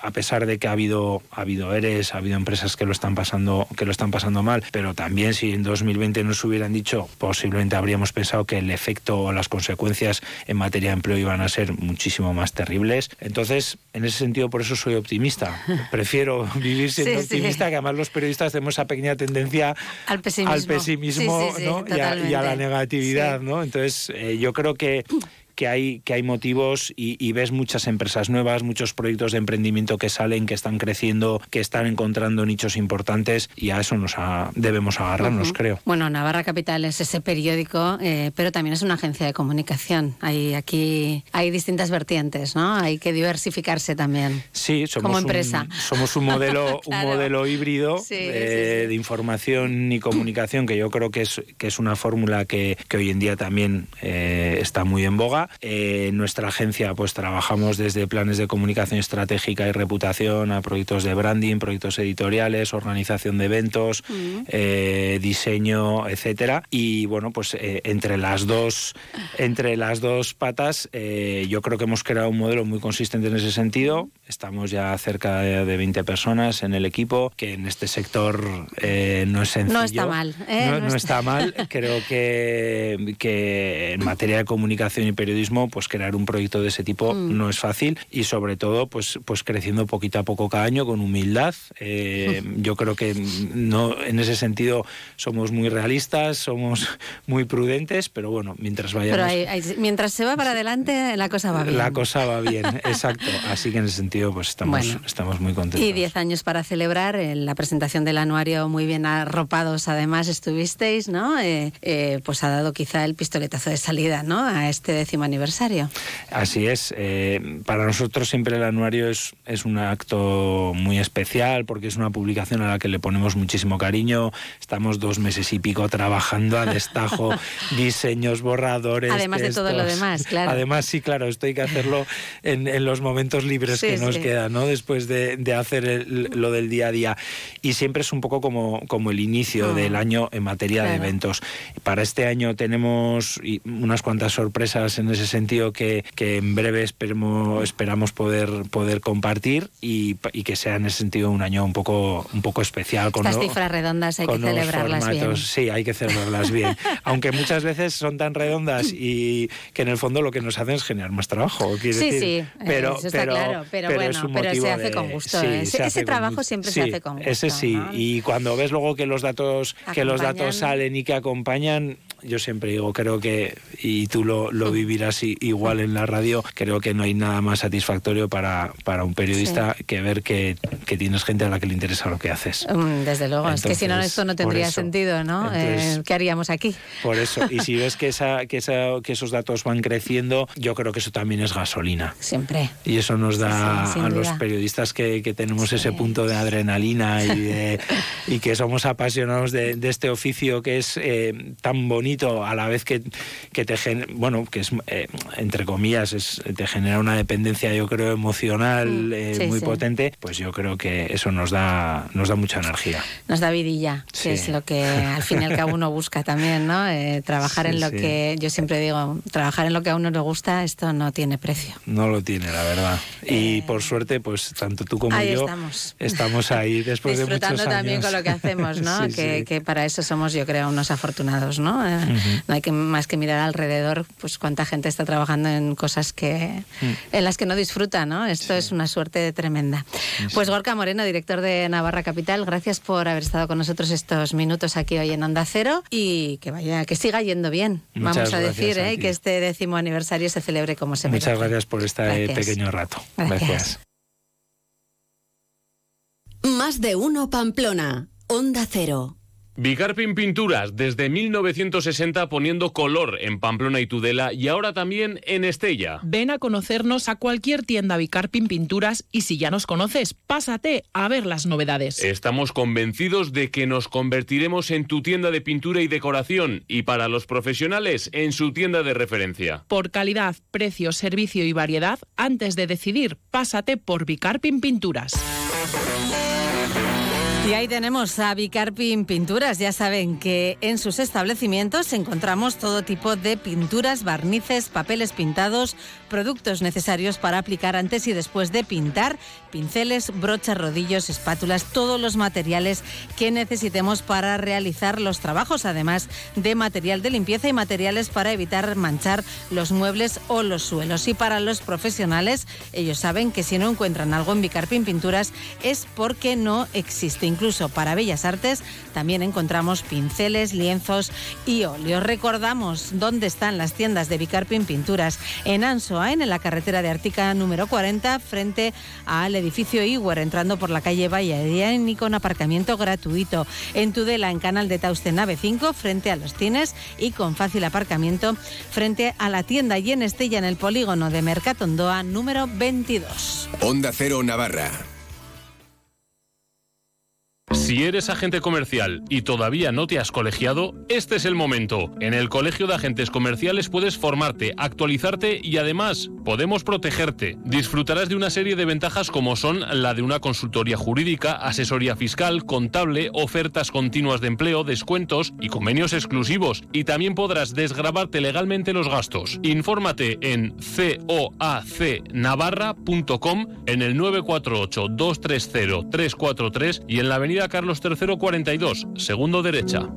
a pesar de que ha habido ha habido eres, ha habido empresas que lo están pasando que lo están pasando mal, pero también si en 2020 nos hubieran dicho, posiblemente habríamos pensado que el efecto o las consecuencias en materia de empleo iban a ser muchísimo más terribles. Entonces, en ese sentido, por eso soy optimista. Prefiero vivir siendo Sí, sí. optimista, que además los periodistas tenemos esa pequeña tendencia Al pesimismo. al pesimismo Sí, sí, sí, ¿no? y, a, y a la negatividad. Entonces, eh, yo creo que que hay, que hay motivos y, y ves muchas empresas nuevas, muchos proyectos de emprendimiento que salen, que están creciendo, que están encontrando nichos importantes y a eso nos ha- debemos agarrarnos, Ujú. creo. Bueno, Navarra Capital es ese periódico, eh, pero también es una agencia de comunicación. Hay aquí hay distintas vertientes, ¿no? Hay que diversificarse también. Sí, somos Como un- empresa. somos un modelo, Claro. un modelo híbrido Sí, eh, de información y comunicación que yo creo que es, que es una fórmula que, que hoy en día también eh, está muy en boga. Eh, en nuestra agencia pues trabajamos desde planes de comunicación estratégica y reputación a proyectos de branding, proyectos editoriales, organización de eventos, eh, diseño, etcétera. Y bueno, pues eh, entre las dos, entre las dos patas, eh, yo creo que hemos creado un modelo muy consistente en ese sentido. Estamos ya cerca de, de 20 personas en el equipo, que en este sector eh, no es sencillo. No está mal, ¿eh? No, No no está- está mal. Creo que, que en materia de comunicación y periodismo, pues crear un proyecto de ese tipo Mm. no es fácil y sobre todo, pues, pues creciendo poquito a poco cada año con humildad. Eh, yo creo que no, en ese sentido somos muy realistas, somos muy prudentes, pero bueno, mientras vayamos. Pero hay- hay- mientras se va para adelante, la cosa va bien. La cosa va bien, exacto. Así que en ese sentido, pues estamos, Bueno. estamos muy contentos. Y 10 años para celebrar, en la presentación del anuario muy bien arropados además estuvisteis, ¿no? Eh, eh, pues ha dado quizá el pistoletazo de salida, ¿no? A este décimo aniversario. Así es. Eh, para nosotros siempre el anuario es, es un acto muy especial porque es una publicación a la que le ponemos muchísimo cariño. Estamos dos meses y pico trabajando a destajo, diseños, borradores. Además de todo lo demás, claro. Además, sí, claro, esto hay que hacerlo en, en los momentos libres que nos quedan, ¿no? Después de, de hacer lo del día a día. Y siempre es un poco como, como el inicio ah. del año en materia de eventos. Para este año tenemos unas cuantas sorpresas en ese sentido que, que en breve esperemos, esperamos poder, poder compartir y, y, que sea en ese sentido un año un poco, un poco especial. Con Estas cifras redondas hay que celebrarlas bien. Sí, hay que celebrarlas bien. Aunque muchas veces son tan redondas y que en el fondo lo que nos hacen es generar más trabajo. Sí, decir. sí, pero, eso está claro. Pero, bueno, pero se hace con gusto. ese, trabajo siempre se hace con gusto. Ese sí. Y cuando ves luego que los datos, que los datos salen y que acompañan, yo siempre digo, creo que, y tú lo, lo vivirás igual en la radio, creo que no hay nada más satisfactorio para, para un periodista que ver que, que, tienes gente a la que le interesa lo que haces. Mm, desde luego, es que si no esto no tendría sentido, ¿no? Eh, ¿Qué haríamos aquí? Por eso, y si ves que, esa, que, esa, que esos datos van creciendo, yo creo que eso también es gasolina. Siempre. Y eso nos da a los periodistas que, que tenemos ese punto de adrenalina y, y que somos apasionados de, de, este oficio que es eh, tan bonito a la vez que, que te bueno que es eh, entre comillas es, te genera una dependencia yo creo emocional mm, eh, muy potente pues yo creo que eso nos da nos da mucha energía. Nos da vidilla que es lo que al fin y al cabo uno busca también no eh, trabajar en lo que yo siempre digo trabajar en lo que a uno le gusta esto no tiene precio. No lo tiene la verdad. Y por suerte pues tanto tú como yo estamos. ahí después de muchos años. también con lo que hacemos no que, que, para eso somos yo creo unos afortunados no no hay que más que mirar alrededor, pues cuánta gente está trabajando en cosas que mm. en las que no disfruta, ¿no? Esto es una suerte tremenda. Pues Gorka Moreno, director de Navarra Capital, gracias por haber estado con nosotros estos minutos aquí hoy en Onda Cero y que vaya, que siga yendo bien, vamos a decir, ¿eh? que este décimo aniversario se celebre como se merece. Muchas gracias por este pequeño rato. gracias. Más de uno Pamplona, Onda Cero. Vicarpin Pinturas, desde 1960 poniendo color en Pamplona y Tudela y ahora también en Estella. Ven a conocernos a cualquier tienda Vicarpin Pinturas y si ya nos conoces, pásate a ver las novedades. Estamos convencidos de que nos convertiremos en tu tienda de pintura y decoración y para los profesionales en su tienda de referencia. Por calidad, precio, servicio y variedad, antes de decidir, pásate por Vicarpin Pinturas. Y ahí tenemos a Bicarpin Pinturas. Ya saben que en sus establecimientos encontramos todo tipo de pinturas, barnices, papeles pintados, productos necesarios para aplicar antes y después de pintar, pinceles, brochas, rodillos, espátulas, todos los materiales que necesitemos para realizar los trabajos, además de material de limpieza y materiales para evitar manchar los muebles o los suelos. Y para los profesionales, ellos saben que si no encuentran algo en Bicarpin Pinturas es porque no existe incluso para Bellas Artes, también encontramos pinceles, lienzos y óleos. Recordamos dónde están las tiendas de Bicarpin Pinturas en Ansoain, en la carretera de Artica número 40, frente al edificio Iwer, entrando por la calle Valladolid con aparcamiento gratuito. En Tudela, en Canal de Tauste Nave 5, frente a los Tines y con fácil aparcamiento frente a la tienda y en Estella, en el polígono de Mercatondoa número 22. Onda Cero Navarra. Si eres agente comercial y todavía no te has colegiado, este es el momento. En el Colegio de Agentes Comerciales puedes formarte, actualizarte y además podemos protegerte. Disfrutarás de una serie de ventajas como son la de una consultoría jurídica, asesoría fiscal, contable, ofertas continuas de empleo, descuentos y convenios exclusivos. Y también podrás desgrabarte legalmente los gastos. Infórmate en coacnavarra.com en el 948 230 343 y en la avenida Carlos III 42, segundo derecha.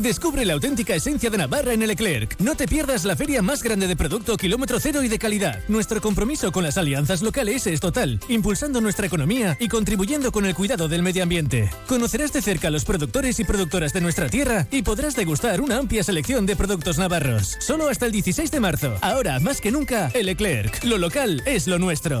Descubre la auténtica esencia de Navarra en el Leclerc. No te pierdas la feria más grande de producto kilómetro cero y de calidad. Nuestro compromiso con las alianzas locales es total, impulsando nuestra economía y contribuyendo con el cuidado del medio ambiente. Conocerás de cerca a los productores y productoras de nuestra tierra y podrás degustar una amplia selección de productos navarros. Solo hasta el 16 de marzo. Ahora, más que nunca, el Leclerc. Lo local es lo nuestro.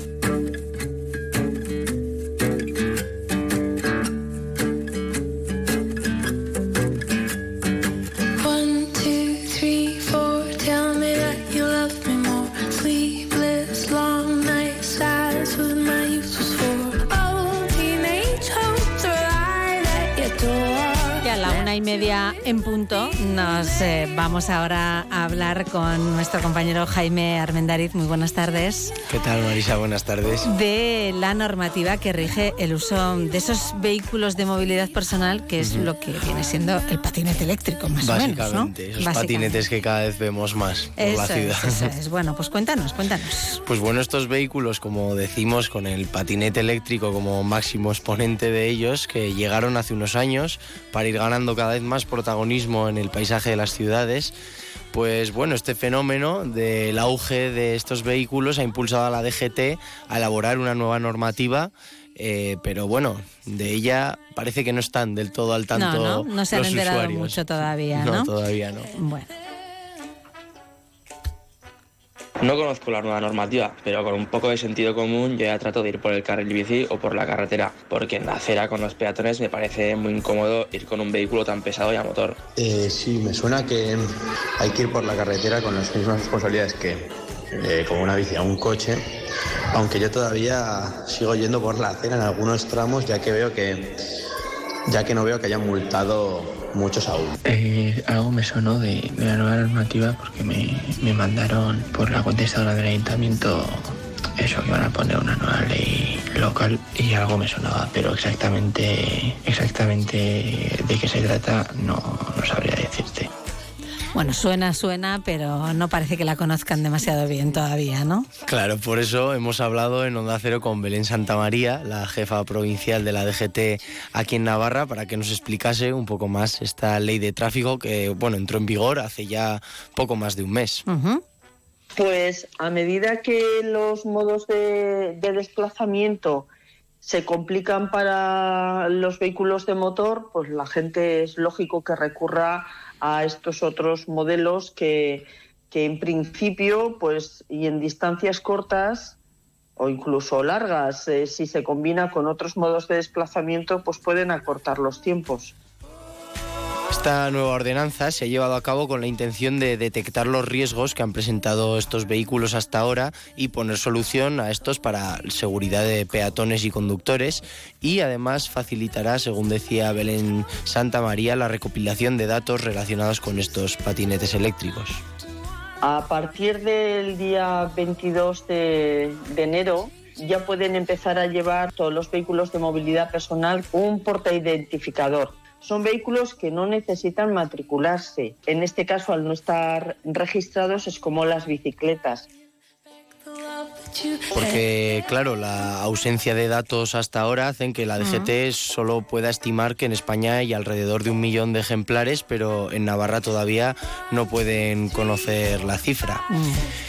y media en punto nos eh, vamos ahora a hablar con nuestro compañero Jaime Armendariz. Muy buenas tardes. ¿Qué tal, Marisa? Buenas tardes. De la normativa que rige el uso de esos vehículos de movilidad personal, que es Ujú. lo que viene siendo el patinete eléctrico, más o menos, ¿no? Básicamente, esos Básicamente. patinetes que cada vez vemos más por la ciudad. es, eso es. Bueno, pues cuéntanos, cuéntanos. Pues bueno, estos vehículos, como decimos, con el patinete eléctrico como máximo exponente de ellos, que llegaron hace unos años para ir ganando cada vez más protagonismo en el paisaje de las ciudades, pues bueno, este fenómeno del auge de estos vehículos ha impulsado a la DGT a elaborar una nueva normativa. eh, pero bueno, de ella parece que no están del todo al tanto no, no, no se han los enterado usuarios. mucho todavía, ¿no? No, todavía no. Bueno. No conozco la nueva normativa, pero con un poco de sentido común yo ya trato de ir por el carril bici o por la carretera, porque en la acera con los peatones me parece muy incómodo ir con un vehículo tan pesado y a motor. Eh, sí, me suena que hay que ir por la carretera con las mismas responsabilidades que eh, como una bici a un coche, aunque yo todavía sigo yendo por la acera en algunos tramos, ya que veo que ya que no veo que hayan multado muchos aún. Eh, algo me sonó de, de la nueva normativa porque me, me mandaron por la contestadora del ayuntamiento eso, que van a poner una nueva ley local y algo me sonaba, pero exactamente, exactamente de qué se trata no, no sabría decirte. Bueno, suena, suena, pero no parece que la conozcan demasiado bien todavía, ¿no? Claro, por eso hemos hablado en Onda Cero con Belén Santamaría, la jefa provincial de la DGT aquí en Navarra, para que nos explicase un poco más esta ley de tráfico que, bueno, entró en vigor hace ya poco más de un mes. Pues a medida que los modos de, de desplazamiento se complican para los vehículos de motor, pues la gente es lógico que recurra a estos otros modelos que, que en principio, pues y en distancias cortas o incluso largas, eh, si se combina con otros modos de desplazamiento, pues pueden acortar los tiempos. Esta nueva ordenanza se ha llevado a cabo con la intención de detectar los riesgos que han presentado estos vehículos hasta ahora y poner solución a estos para seguridad de peatones y conductores y además facilitará, según decía Belén Santa María, la recopilación de datos relacionados con estos patinetes eléctricos. A partir del día 22 de, enero ya pueden empezar a llevar todos los vehículos de movilidad personal un portaidentificador. Son vehículos que no necesitan matricularse. En este caso, al no estar registrados, es como las bicicletas. Porque, claro, la ausencia de datos hasta ahora hacen que la DGT solo pueda estimar que en España hay alrededor de un millón de ejemplares, pero en Navarra todavía no pueden conocer la cifra.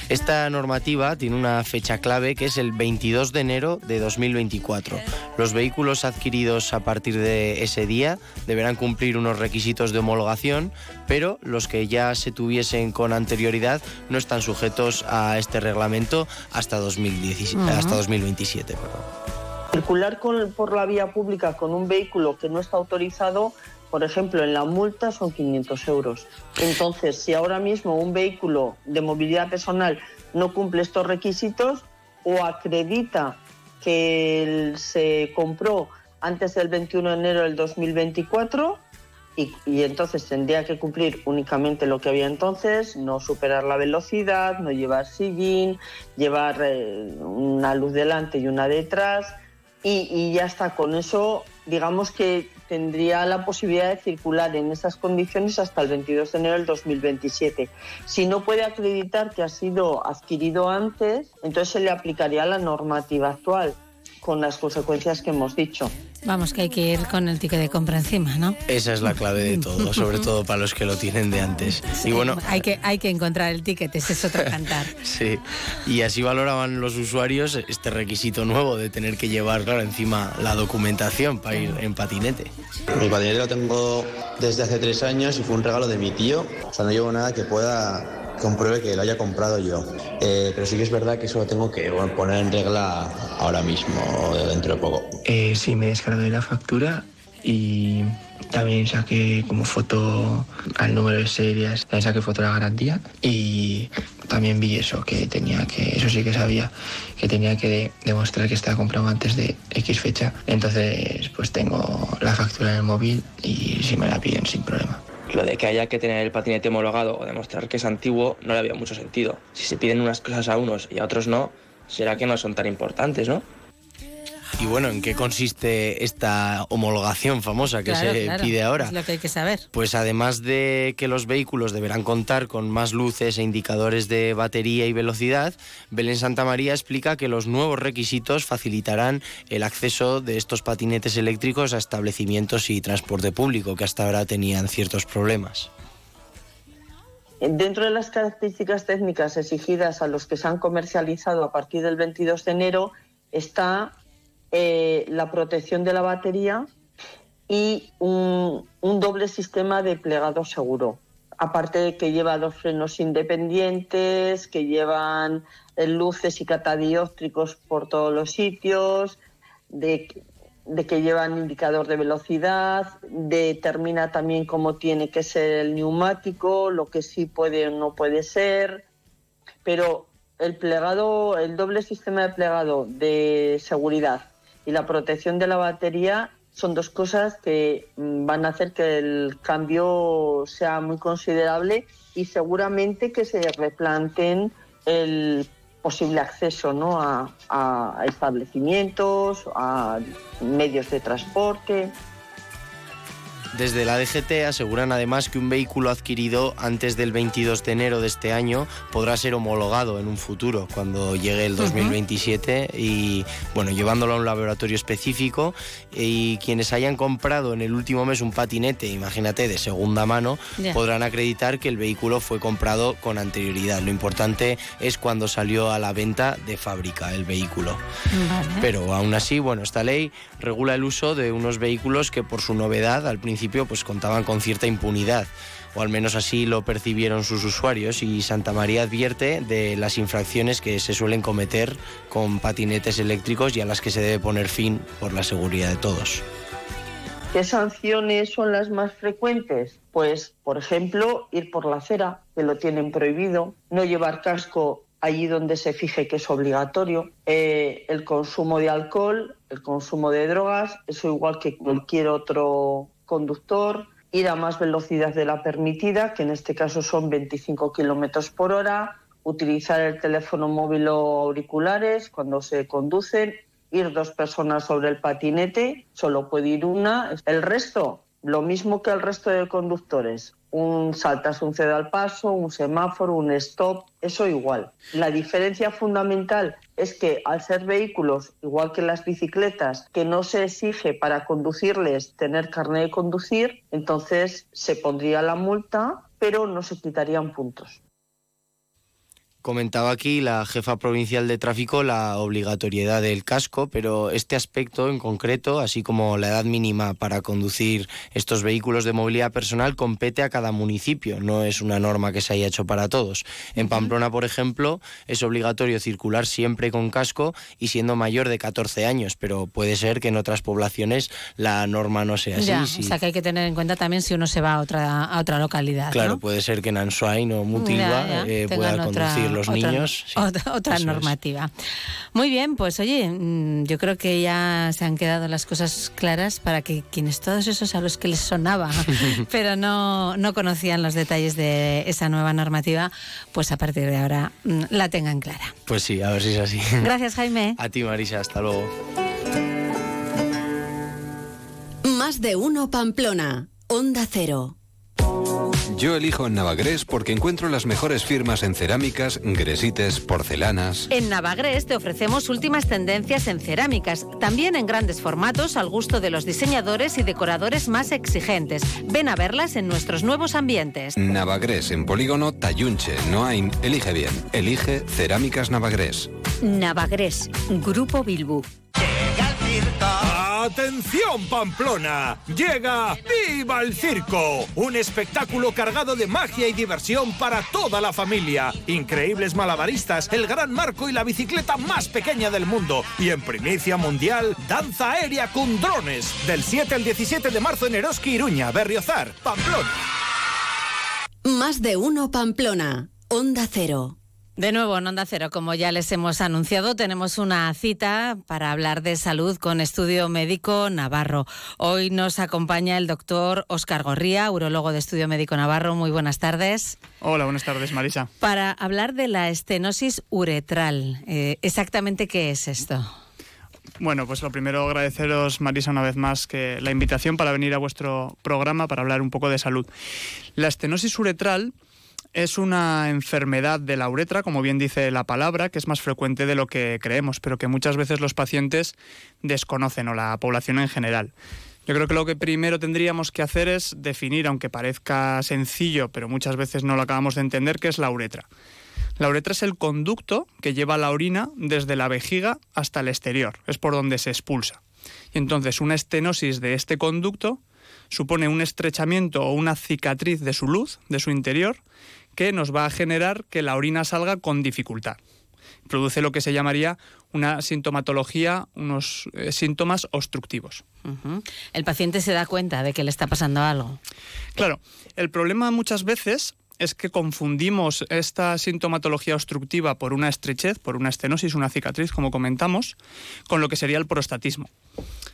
Esta normativa tiene una fecha clave que es el 22 de enero de 2024. Los vehículos adquiridos a partir de ese día deberán cumplir unos requisitos de homologación, pero los que ya se tuviesen con anterioridad no están sujetos a este reglamento hasta, 2017, Ujú. hasta 2027. perdón. Circular con- por la vía pública con un vehículo que no está autorizado, por ejemplo, en la multa son 500 euros. Entonces, si ahora mismo un vehículo de movilidad personal no cumple estos requisitos o acredita que él se compró antes del 21 de enero del 2024, y, y entonces tendría que cumplir únicamente lo que había entonces, no superar la velocidad, no llevar sillín, llevar eh, una luz delante y una detrás y, y ya está. Con eso, digamos que tendría la posibilidad de circular en esas condiciones hasta el 22 de enero del 2027. Si no puede acreditar que ha sido adquirido antes, entonces se le aplicaría la normativa actual con las consecuencias que hemos dicho. Vamos, que hay que ir con el ticket de compra encima, ¿no? Esa es la clave de todo, sobre todo para los que lo tienen de antes. Y bueno, Hay que, hay que encontrar el ticket, ese es otro cantar. Sí, y así valoraban los usuarios este requisito nuevo de tener que llevar, claro, encima la documentación para ir en patinete. Mi patinete lo tengo desde hace tres años y fue un regalo de mi tío. O sea, no llevo nada que pueda compruebe que lo haya comprado yo. Eh, pero sí que es verdad que eso lo tengo que poner en regla ahora mismo o dentro de poco. Eh, sí, me descargué la factura y también saqué como foto al número de series, también saqué foto de la garantía y también vi eso, que tenía que, eso sí que sabía, que tenía que de- demostrar que estaba comprado antes de X fecha. Entonces, pues tengo la factura en el móvil y si me la piden sin problema. Lo de que haya que tener el patinete homologado o demostrar que es antiguo no le había mucho sentido. Si se piden unas cosas a unos y a otros no, será que no son tan importantes, ¿no? Y bueno, ¿en qué consiste esta homologación famosa que Claro, se claro, pide ahora? Es lo que hay que saber. Pues además de que los vehículos deberán contar con más luces e indicadores de batería y velocidad, Belén Santa María explica que los nuevos requisitos facilitarán el acceso de estos patinetes eléctricos a establecimientos y transporte público que hasta ahora tenían ciertos problemas. Dentro de las características técnicas exigidas a los que se han comercializado a partir del 22 de enero está eh, la protección de la batería y un, un doble sistema de plegado seguro. Aparte de que lleva dos frenos independientes, que llevan eh, luces y catadióptricos por todos los sitios, de, de que llevan indicador de velocidad, determina también cómo tiene que ser el neumático, lo que sí puede o no puede ser, pero el plegado, el doble sistema de plegado de seguridad y la protección de la batería son dos cosas que mm, van a hacer que el cambio sea muy considerable y seguramente que se replanten el posible acceso ¿no? a, a establecimientos, a medios de transporte. Desde la DGT aseguran además que un vehículo adquirido antes del 22 de enero de este año podrá ser homologado en un futuro, cuando llegue el Ujú. 2027, y bueno, llevándolo a un laboratorio específico. Y quienes hayan comprado en el último mes un patinete, imagínate, de segunda mano, Ya. podrán acreditar que el vehículo fue comprado con anterioridad. Lo importante es cuando salió a la venta de fábrica el vehículo. Pero aún así, bueno, esta ley regula el uso de unos vehículos que por su novedad al principio pues contaban con cierta impunidad. O al menos así lo percibieron sus usuarios y Santa María advierte de las infracciones que se suelen cometer con patinetes eléctricos y a las que se debe poner fin por la seguridad de todos. ¿Qué sanciones son las más frecuentes? Pues, por ejemplo, ir por la acera, que lo tienen prohibido, no llevar casco allí donde se fije que es obligatorio, eh, el consumo de alcohol, el consumo de drogas, eso igual que cualquier otro conductor, ir a más velocidad de la permitida, que en este caso son 25 kilómetros por hora, utilizar el teléfono móvil o auriculares cuando se conducen, ir dos personas sobre el patinete, solo puede ir una. El resto, lo mismo que el resto de conductores. Un saltas un cedo al paso, un semáforo, un stop, eso igual. La diferencia fundamental es que al ser vehículos, igual que las bicicletas, que no se exige para conducirles tener carnet de conducir, entonces se pondría la multa, pero no se quitarían puntos. Comentaba aquí la jefa provincial de tráfico la obligatoriedad del casco, pero este aspecto en concreto, así como la edad mínima para conducir estos vehículos de movilidad personal, compete a cada municipio, no es una norma que se haya hecho para todos. En Pamplona, por ejemplo, es obligatorio circular siempre con casco y siendo mayor de 14 años, pero puede ser que en otras poblaciones la norma no sea así. ya, sí. o sea que hay que tener en cuenta también si uno se va a otra, a otra localidad. Claro, ¿no? puede ser que en Ansoain o Mutilva Ya, ya, eh, pueda conducir los otra- niños. sí. otra otra eso es. normativa. Muy bien, pues oye, mm, yo creo que ya se han quedado las cosas claras para que quienes todos esos a los que les sonaba, pero no, no conocían los detalles de esa nueva normativa, pues a partir de ahora mm, la tengan clara. Pues sí, a ver si es así. Gracias, Jaime. A ti, Marisa, hasta luego. Más de uno Pamplona. Onda Cero. Yo elijo Navagres porque encuentro las mejores firmas en cerámicas, gresites, porcelanas. En Navagres te ofrecemos últimas tendencias en cerámicas, también en grandes formatos al gusto de los diseñadores y decoradores más exigentes. Ven a verlas en nuestros nuevos ambientes. Navagres en Polígono Tayunche, Noain. Elige bien. Elige Cerámicas Navagres. Navagres. Grupo Bilbu. ¡Atención Pamplona! Llega ¡Viva el Circo! Un espectáculo cargado de magia y diversión para toda la familia. Increíbles malabaristas, el gran marco y la bicicleta más pequeña del mundo. Y en primicia mundial, danza aérea con drones. Del 7 al 17 de marzo en Eroski, Iruña, Berriozar, Pamplona. Más de uno Pamplona. Onda Cero. De nuevo en Onda Cero, como ya les hemos anunciado, tenemos una cita para hablar de salud con Estudio Médico Navarro. Hoy nos acompaña el doctor Óscar Gorría, urologo de Estudio Médico Navarro. Muy buenas tardes. Hola, buenas tardes, Marisa. Para hablar de la estenosis uretral, eh, ¿exactamente qué es esto? Bueno, pues lo primero agradeceros, Marisa, una vez más que la invitación para venir a vuestro programa para hablar un poco de salud. La estenosis uretral es una enfermedad de la uretra, como bien dice la palabra, que es más frecuente de lo que creemos, pero que muchas veces los pacientes desconocen o la población en general. Yo creo que lo que primero tendríamos que hacer es definir, aunque parezca sencillo, pero muchas veces no lo acabamos de entender, qué es la uretra. La uretra es el conducto que lleva la orina desde la vejiga hasta el exterior, es por donde se expulsa. Y entonces una estenosis de este conducto supone un estrechamiento o una cicatriz de su luz, de su interior, que nos va a generar que la orina salga con dificultad. Produce lo que se llamaría una sintomatología, unos eh, síntomas obstructivos. El paciente se da cuenta de que le está pasando algo. Claro, el problema muchas veces es que confundimos esta sintomatología obstructiva por una estrechez, por una estenosis, una cicatriz, como comentamos, con lo que sería el prostatismo.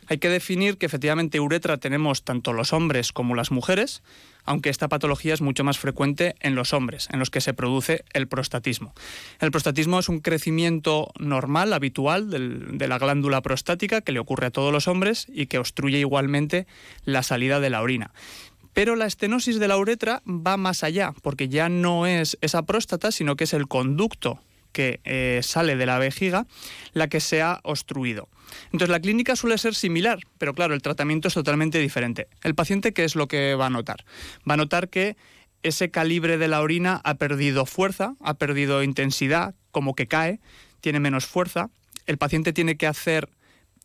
Hay que definir que efectivamente uretra tenemos tanto los hombres como las mujeres, aunque esta patología es mucho más frecuente en los hombres, en los que se produce el prostatismo. El prostatismo es un crecimiento normal, habitual de la glándula prostática que le ocurre a todos los hombres y que obstruye igualmente la salida de la orina. Pero la estenosis de la uretra va más allá, porque ya no es esa próstata, sino que es el conducto que eh, sale de la vejiga la que se ha obstruido. Entonces la clínica suele ser similar, pero claro, el tratamiento es totalmente diferente. El paciente, ¿qué es lo que va a notar? Va a notar que ese calibre de la orina ha perdido fuerza, ha perdido intensidad, como que cae, tiene menos fuerza. El paciente tiene que hacer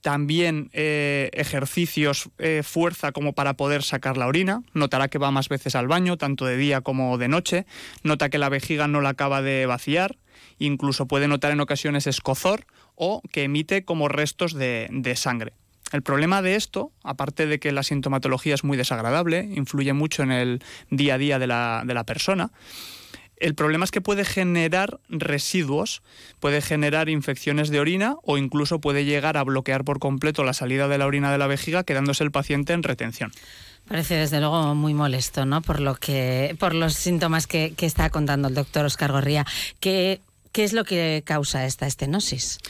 también eh, ejercicios eh, fuerza como para poder sacar la orina. Notará que va más veces al baño, tanto de día como de noche. Nota que la vejiga no la acaba de vaciar. Incluso puede notar en ocasiones escozor o que emite como restos de, de sangre. El problema de esto, aparte de que la sintomatología es muy desagradable, influye mucho en el día a día de la, de la persona, el problema es que puede generar residuos, puede generar infecciones de orina o incluso puede llegar a bloquear por completo la salida de la orina de la vejiga, quedándose el paciente en retención. Parece desde luego muy molesto, ¿no? Por lo que, por los síntomas que, que está contando el doctor Oscar Gorría. ¿Qué, ¿Qué es lo que causa esta estenosis?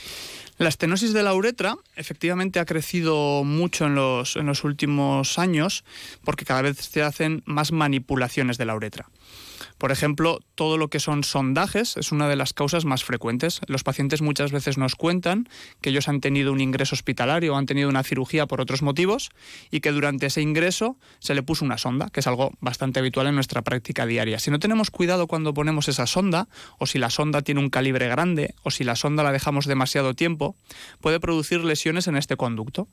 La estenosis de la uretra efectivamente ha crecido mucho en los, en los últimos años porque cada vez se hacen más manipulaciones de la uretra. Por ejemplo, todo lo que son sondajes es una de las causas más frecuentes. Los pacientes muchas veces nos cuentan que ellos han tenido un ingreso hospitalario o han tenido una cirugía por otros motivos y que durante ese ingreso se le puso una sonda, que es algo bastante habitual en nuestra práctica diaria. Si no tenemos cuidado cuando ponemos esa sonda, o si la sonda tiene un calibre grande, o si la sonda la dejamos demasiado tiempo, puede producir lesiones en este conducto.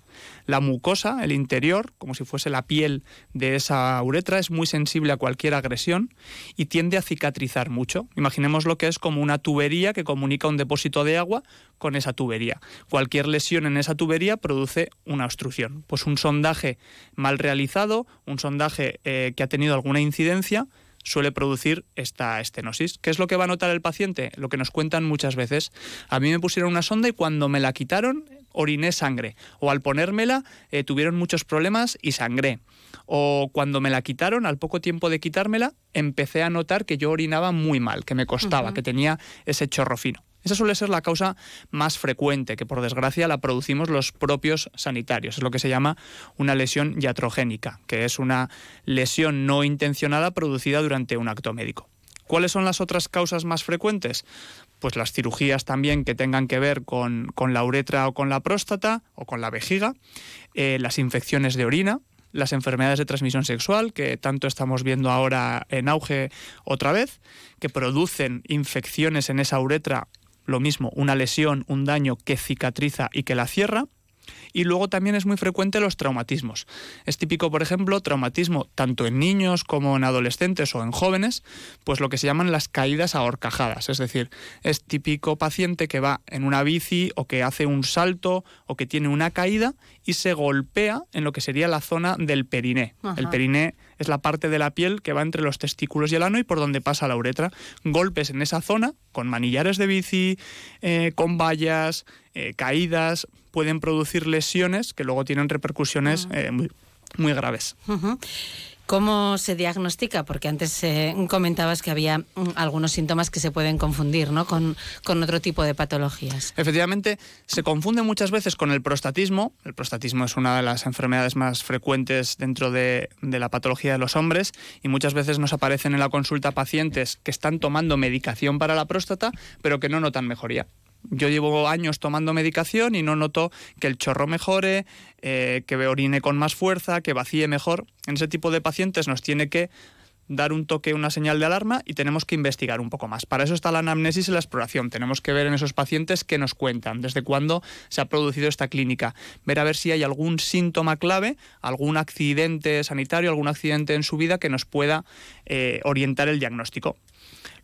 La mucosa, el interior, como si fuese la piel de esa uretra, es muy sensible a cualquier agresión y tiende a cicatrizar mucho. Imaginemos lo que es como una tubería que comunica un depósito de agua con esa tubería. Cualquier lesión en esa tubería produce una obstrucción. Pues un sondaje mal realizado, un sondaje eh, que ha tenido alguna incidencia, suele producir esta estenosis. ¿Qué es lo que va a notar el paciente? Lo que nos cuentan muchas veces. A mí me pusieron una sonda y cuando me la quitaron oriné sangre. O al ponérmela eh, tuvieron muchos problemas y sangré. O cuando me la quitaron, al poco tiempo de quitármela, empecé a notar que yo orinaba muy mal, que me costaba, que tenía ese chorro fino. Esa suele ser la causa más frecuente, que por desgracia la producimos los propios sanitarios. Es lo que se llama una lesión iatrogénica, que es una lesión no intencionada producida durante un acto médico. ¿Cuáles son las otras causas más frecuentes? Pues las cirugías también que tengan que ver con, con la uretra o con la próstata o con la vejiga, eh, las infecciones de orina, las enfermedades de transmisión sexual, que tanto estamos viendo ahora en auge otra vez, que producen infecciones en esa uretra, lo mismo, una lesión, un daño que cicatriza y que la cierra. Y luego también es muy frecuente los traumatismos. Es típico, por ejemplo, traumatismo tanto en niños como en adolescentes o en jóvenes, pues lo que se llaman las caídas a horcajadas. Es decir, es típico paciente que va en una bici o que hace un salto o que tiene una caída y se golpea en lo que sería la zona del periné. Ajá. El periné es la parte de la piel que va entre los testículos y el ano y por donde pasa la uretra. Golpes en esa zona con manillares de bici, eh, con vallas, eh, caídas, pueden producir lesiones que luego tienen repercusiones eh, muy, muy graves. ¿Cómo se diagnostica? Porque antes eh, comentabas que había mm, algunos síntomas que se pueden confundir ¿no? con, con otro tipo de patologías. Efectivamente, se confunde muchas veces con el prostatismo. El prostatismo es una de las enfermedades más frecuentes dentro de, de la patología de los hombres y muchas veces nos aparecen en la consulta pacientes que están tomando medicación para la próstata, pero que no notan mejoría. Yo llevo años tomando medicación y no noto que el chorro mejore, eh, que orine con más fuerza, que vacíe mejor. En ese tipo de pacientes nos tiene que dar un toque, una señal de alarma y tenemos que investigar un poco más. Para eso está la anamnesis y la exploración. Tenemos que ver en esos pacientes qué nos cuentan, desde cuándo se ha producido esta clínica, ver a ver si hay algún síntoma clave, algún accidente sanitario, algún accidente en su vida que nos pueda eh, orientar el diagnóstico.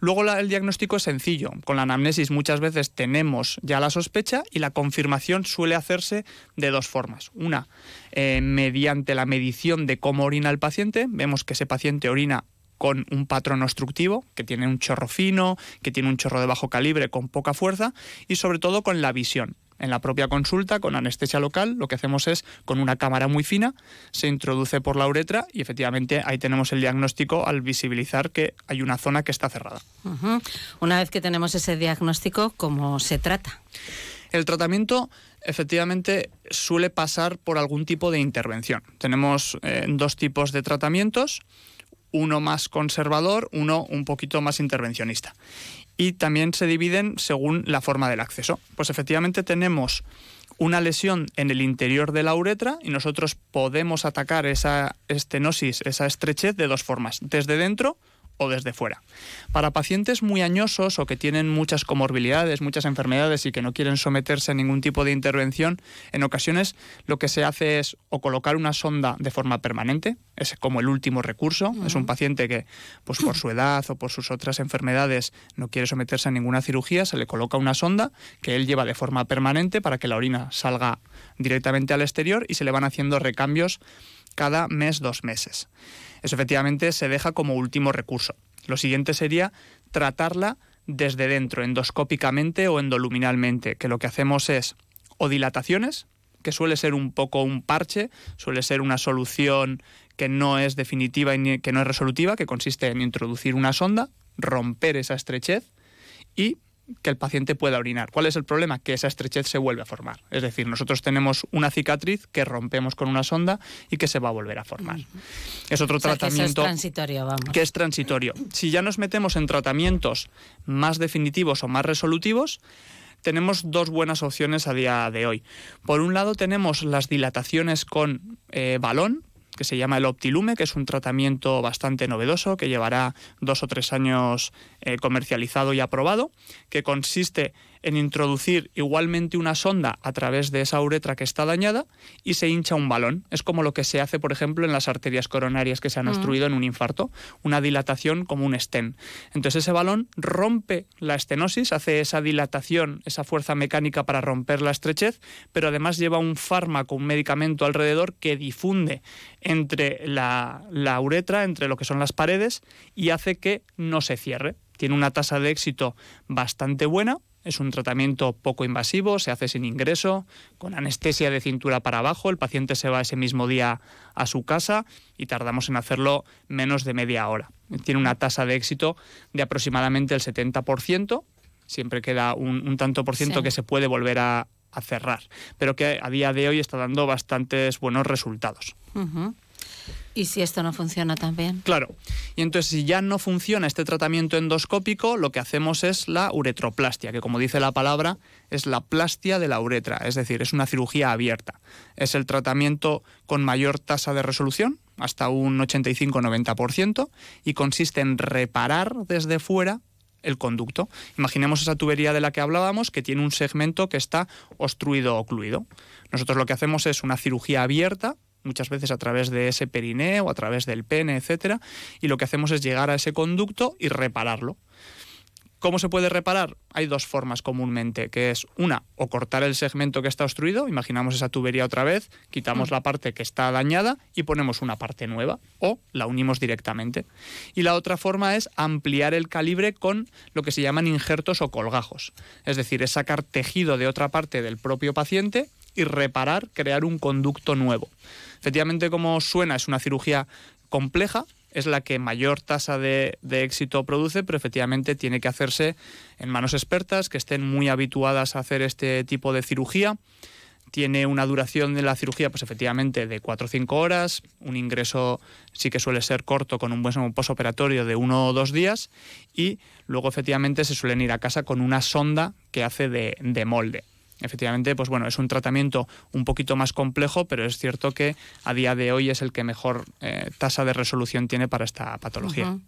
Luego el diagnóstico es sencillo. Con la anamnesis muchas veces tenemos ya la sospecha y la confirmación suele hacerse de dos formas. Una, eh, mediante la medición de cómo orina el paciente. Vemos que ese paciente orina con un patrón obstructivo, que tiene un chorro fino, que tiene un chorro de bajo calibre con poca fuerza y sobre todo con la visión. En la propia consulta, con anestesia local, lo que hacemos es, con una cámara muy fina, se introduce por la uretra y efectivamente ahí tenemos el diagnóstico al visibilizar que hay una zona que está cerrada. Una vez que tenemos ese diagnóstico, ¿cómo se trata? El tratamiento efectivamente suele pasar por algún tipo de intervención. Tenemos eh, dos tipos de tratamientos, uno más conservador, uno un poquito más intervencionista. Y también se dividen según la forma del acceso. Pues efectivamente tenemos una lesión en el interior de la uretra y nosotros podemos atacar esa estenosis, esa estrechez de dos formas, desde dentro o desde fuera. Para pacientes muy añosos o que tienen muchas comorbilidades, muchas enfermedades y que no quieren someterse a ningún tipo de intervención, en ocasiones lo que se hace es o colocar una sonda de forma permanente, es como el último recurso, es un paciente que pues por su edad o por sus otras enfermedades no quiere someterse a ninguna cirugía, se le coloca una sonda que él lleva de forma permanente para que la orina salga directamente al exterior y se le van haciendo recambios cada mes, dos meses. Eso efectivamente se deja como último recurso. Lo siguiente sería tratarla desde dentro, endoscópicamente o endoluminalmente, que lo que hacemos es o dilataciones, que suele ser un poco un parche, suele ser una solución que no es definitiva y que no es resolutiva, que consiste en introducir una sonda, romper esa estrechez y que el paciente pueda orinar. ¿Cuál es el problema? Que esa estrechez se vuelve a formar. Es decir, nosotros tenemos una cicatriz que rompemos con una sonda y que se va a volver a formar. Es otro O sea, que es tratamiento transitorio, vamos. que es transitorio. Si ya nos metemos en tratamientos más definitivos o más resolutivos, tenemos dos buenas opciones a día de hoy. Por un lado tenemos las dilataciones con eh, balón, que se llama el Optilume, que es un tratamiento bastante novedoso que llevará dos o tres años eh, comercializado y aprobado, que consiste en introducir igualmente una sonda a través de esa uretra que está dañada y se hincha un balón. Es como lo que se hace, por ejemplo, en las arterias coronarias que se han Mm. obstruido en un infarto, una dilatación como un stent. Entonces ese balón rompe la estenosis, hace esa dilatación, esa fuerza mecánica para romper la estrechez, pero además lleva un fármaco, un medicamento alrededor que difunde entre la, la uretra, entre lo que son las paredes, y hace que no se cierre. Tiene una tasa de éxito bastante buena, es un tratamiento poco invasivo, se hace sin ingreso, con anestesia de cintura para abajo, el paciente se va ese mismo día a su casa y tardamos en hacerlo menos de media hora. Tiene una tasa de éxito de aproximadamente el 70%, siempre queda un, un tanto por ciento Sí. que se puede volver a, a cerrar, pero que a día de hoy está dando bastantes buenos resultados. ¿Y si esto no funciona también? Claro. Y entonces, si ya no funciona este tratamiento endoscópico, lo que hacemos es la uretroplastia, que como dice la palabra, es la plastia de la uretra, es decir, es una cirugía abierta. Es el tratamiento con mayor tasa de resolución, hasta un 85-90%, y consiste en reparar desde fuera el conducto. Imaginemos esa tubería de la que hablábamos que tiene un segmento que está obstruido o ocluido. Nosotros lo que hacemos es una cirugía abierta, muchas veces a través de ese perineo, a través del pene, etcétera, y lo que hacemos es llegar a ese conducto y repararlo. ¿Cómo se puede reparar? Hay dos formas comúnmente, que es una, o cortar el segmento que está obstruido, imaginamos esa tubería otra vez, quitamos Mm. la parte que está dañada y ponemos una parte nueva, o la unimos directamente. Y la otra forma es ampliar el calibre con lo que se llaman injertos o colgajos, es decir, es sacar tejido de otra parte del propio paciente y reparar, crear un conducto nuevo. Efectivamente, como suena, es una cirugía compleja, es la que mayor tasa de, éxito produce, pero efectivamente tiene que hacerse en manos expertas que estén muy habituadas a hacer este tipo de cirugía. Tiene una duración de la cirugía, pues efectivamente, de 4 o 5 horas. Un ingreso sí que suele ser corto, con un buen posoperatorio de uno o dos días. Y luego, efectivamente, se suelen ir a casa con una sonda que hace de molde. Efectivamente, pues bueno, es un tratamiento un poquito más complejo, pero es cierto que a día de hoy es el que mejor eh, tasa de resolución tiene para esta patología.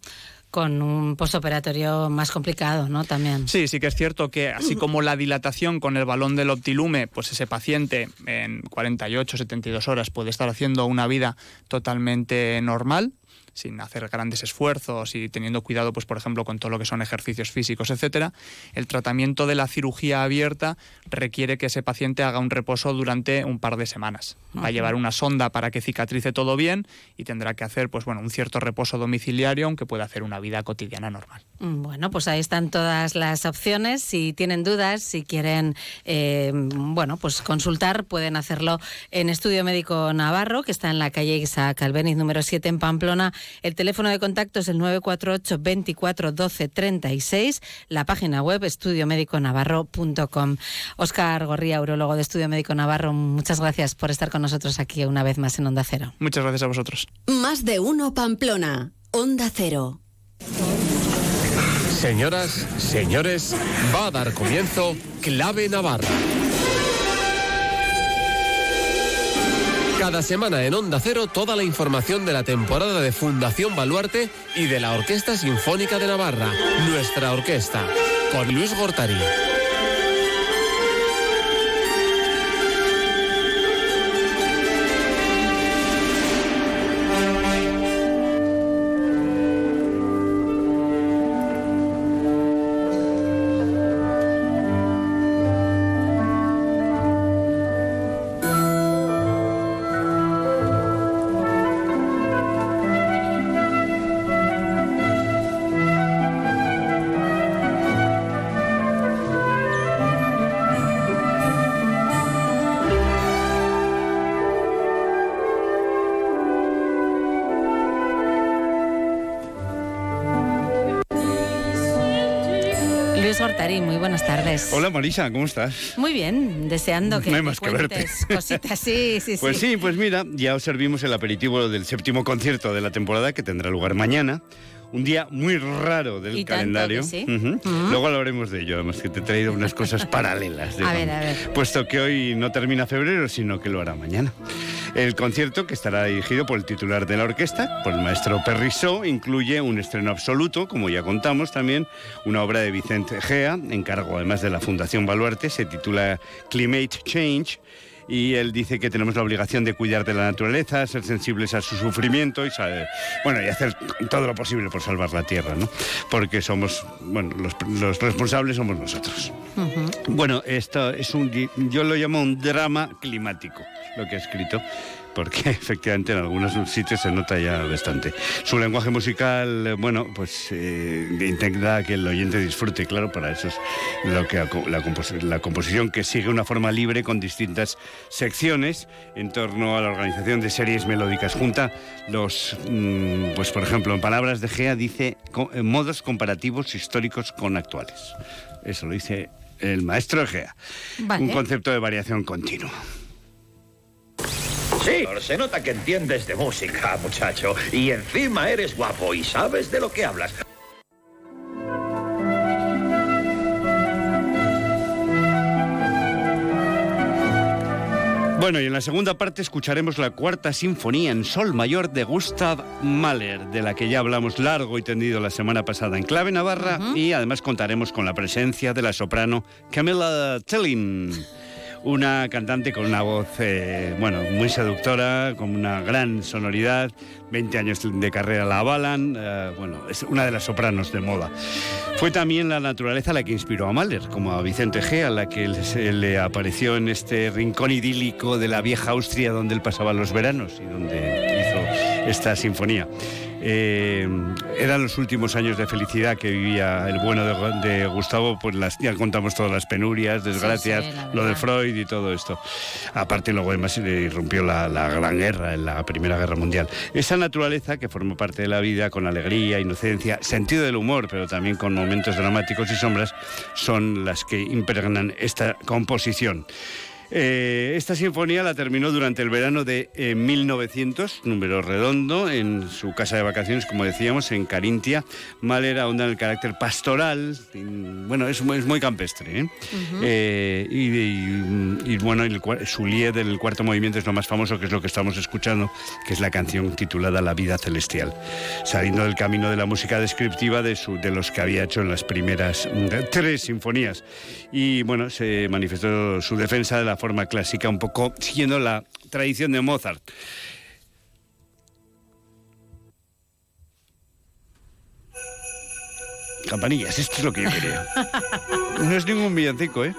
Con un postoperatorio más complicado, ¿no? También. Sí, sí que es cierto que así como la dilatación con el balón del optilume, pues ese paciente en 48, 72 horas puede estar haciendo una vida totalmente normal sin hacer grandes esfuerzos y teniendo cuidado, pues por ejemplo, con todo lo que son ejercicios físicos, etcétera, el tratamiento de la cirugía abierta requiere que ese paciente haga un reposo durante un par de semanas. Va a llevar una sonda para que cicatrice todo bien y tendrá que hacer, pues bueno, un cierto reposo domiciliario, aunque pueda hacer una vida cotidiana normal. Bueno, pues ahí están todas las opciones. Si tienen dudas, si quieren, eh, bueno, pues consultar, pueden hacerlo en Estudio Médico Navarro, que está en la calle Isaac Albeniz número 7 en Pamplona. El teléfono de contacto es el 948 24 12 36. La página web estudiomediconavarro.com. Óscar Gorría, urologo de Estudio Médico Navarro, muchas gracias por estar con nosotros aquí una vez más en Onda Cero. Muchas gracias a vosotros. Más de uno Pamplona. Onda Cero. Señoras, señores, va a dar comienzo Clave Navarra. Cada semana en Onda Cero toda la información de la temporada de Fundación Baluarte y de la Orquesta Sinfónica de Navarra, nuestra orquesta, con Luis Gortari. Tardes. Hola Marisa, ¿cómo estás? Muy bien, deseando que No hay más que verte. cositas. Sí, sí, Pues sí. sí, pues mira, ya os servimos el aperitivo del séptimo concierto de la temporada que tendrá lugar mañana. Un día muy raro del Y tanto calendario. que sí. Ujú. Luego hablaremos de ello, además que te he traído unas cosas paralelas. A ver, a ver. Puesto que hoy no termina febrero, sino que lo hará mañana. El concierto, que estará dirigido por el titular de la orquesta, por el maestro Perrisó, incluye un estreno absoluto, como ya contamos también, una obra de Vicente Gea, encargo además de la Fundación Baluarte, se titula Climate Change y él dice que tenemos la obligación de cuidar de la naturaleza, ser sensibles a su sufrimiento y saber- bueno y hacer todo lo posible por salvar la tierra, ¿no? Porque somos, bueno, los, los responsables somos nosotros. Bueno, esto es un, yo lo llamo un drama climático, lo que he escrito, porque efectivamente en algunos sitios se nota ya bastante. Su lenguaje musical, eh, bueno, pues eh, intenta que el oyente disfrute, claro, para eso es lo que la, compos- la composición que sigue una forma libre con distintas secciones en torno a la organización de series melódicas. Junta los, mm, pues por ejemplo, en palabras de Gea dice eh, modos comparativos históricos con actuales. Eso lo dice el maestro Egea. Vale. Un concepto de variación continua. Sí, se nota que entiendes de música, muchacho. Y encima eres guapo y sabes de lo que hablas. Bueno, y en la segunda parte escucharemos la cuarta sinfonía en sol mayor de Gustav Mahler, de la que ya hablamos largo y tendido la semana pasada en Clave Navarra, y además contaremos con la presencia de la soprano Camilla Tellin. Una cantante con una voz, eh, bueno, muy seductora, con una gran sonoridad, 20 años de carrera la avalan, eh, bueno, es una de las sopranos de moda. Fue también la naturaleza la que inspiró a Mahler, como a Vicente G, a la que le- apareció en este rincón idílico de la vieja Austria donde él pasaba los veranos y donde hizo esta sinfonía. Eh, eran los últimos años de felicidad que vivía el bueno de, de Gustavo, pues las, ya contamos todas las penurias, desgracias, sí, la lo de. Freud y todo esto. Aparte luego además se le irrumpió la, la Gran Guerra, en la Primera Guerra Mundial. Esa naturaleza que forma parte de la vida con alegría, inocencia, sentido del humor, pero también con momentos dramáticos y sombras, son las que impregnan esta composición. Eh, esta sinfonía la terminó durante el verano de eh, 1900, número redondo, en su casa de vacaciones, como decíamos, en Carintia. Mahler ahonda en el carácter pastoral, en- bueno, es, muy- es muy campestre. ¿eh? Eh, y, y- y, bueno, el, su lied del cuarto movimiento es lo más famoso, que es lo que estamos escuchando, que es la canción titulada La vida celestial, saliendo del camino de la música descriptiva de, su, de los que había hecho en las primeras mm, tres sinfonías. Y bueno, se manifestó su defensa de la forma clásica, un poco siguiendo la tradición de Mozart. Campanillas, esto es lo que yo quería. No es ningún villancico, ¿eh?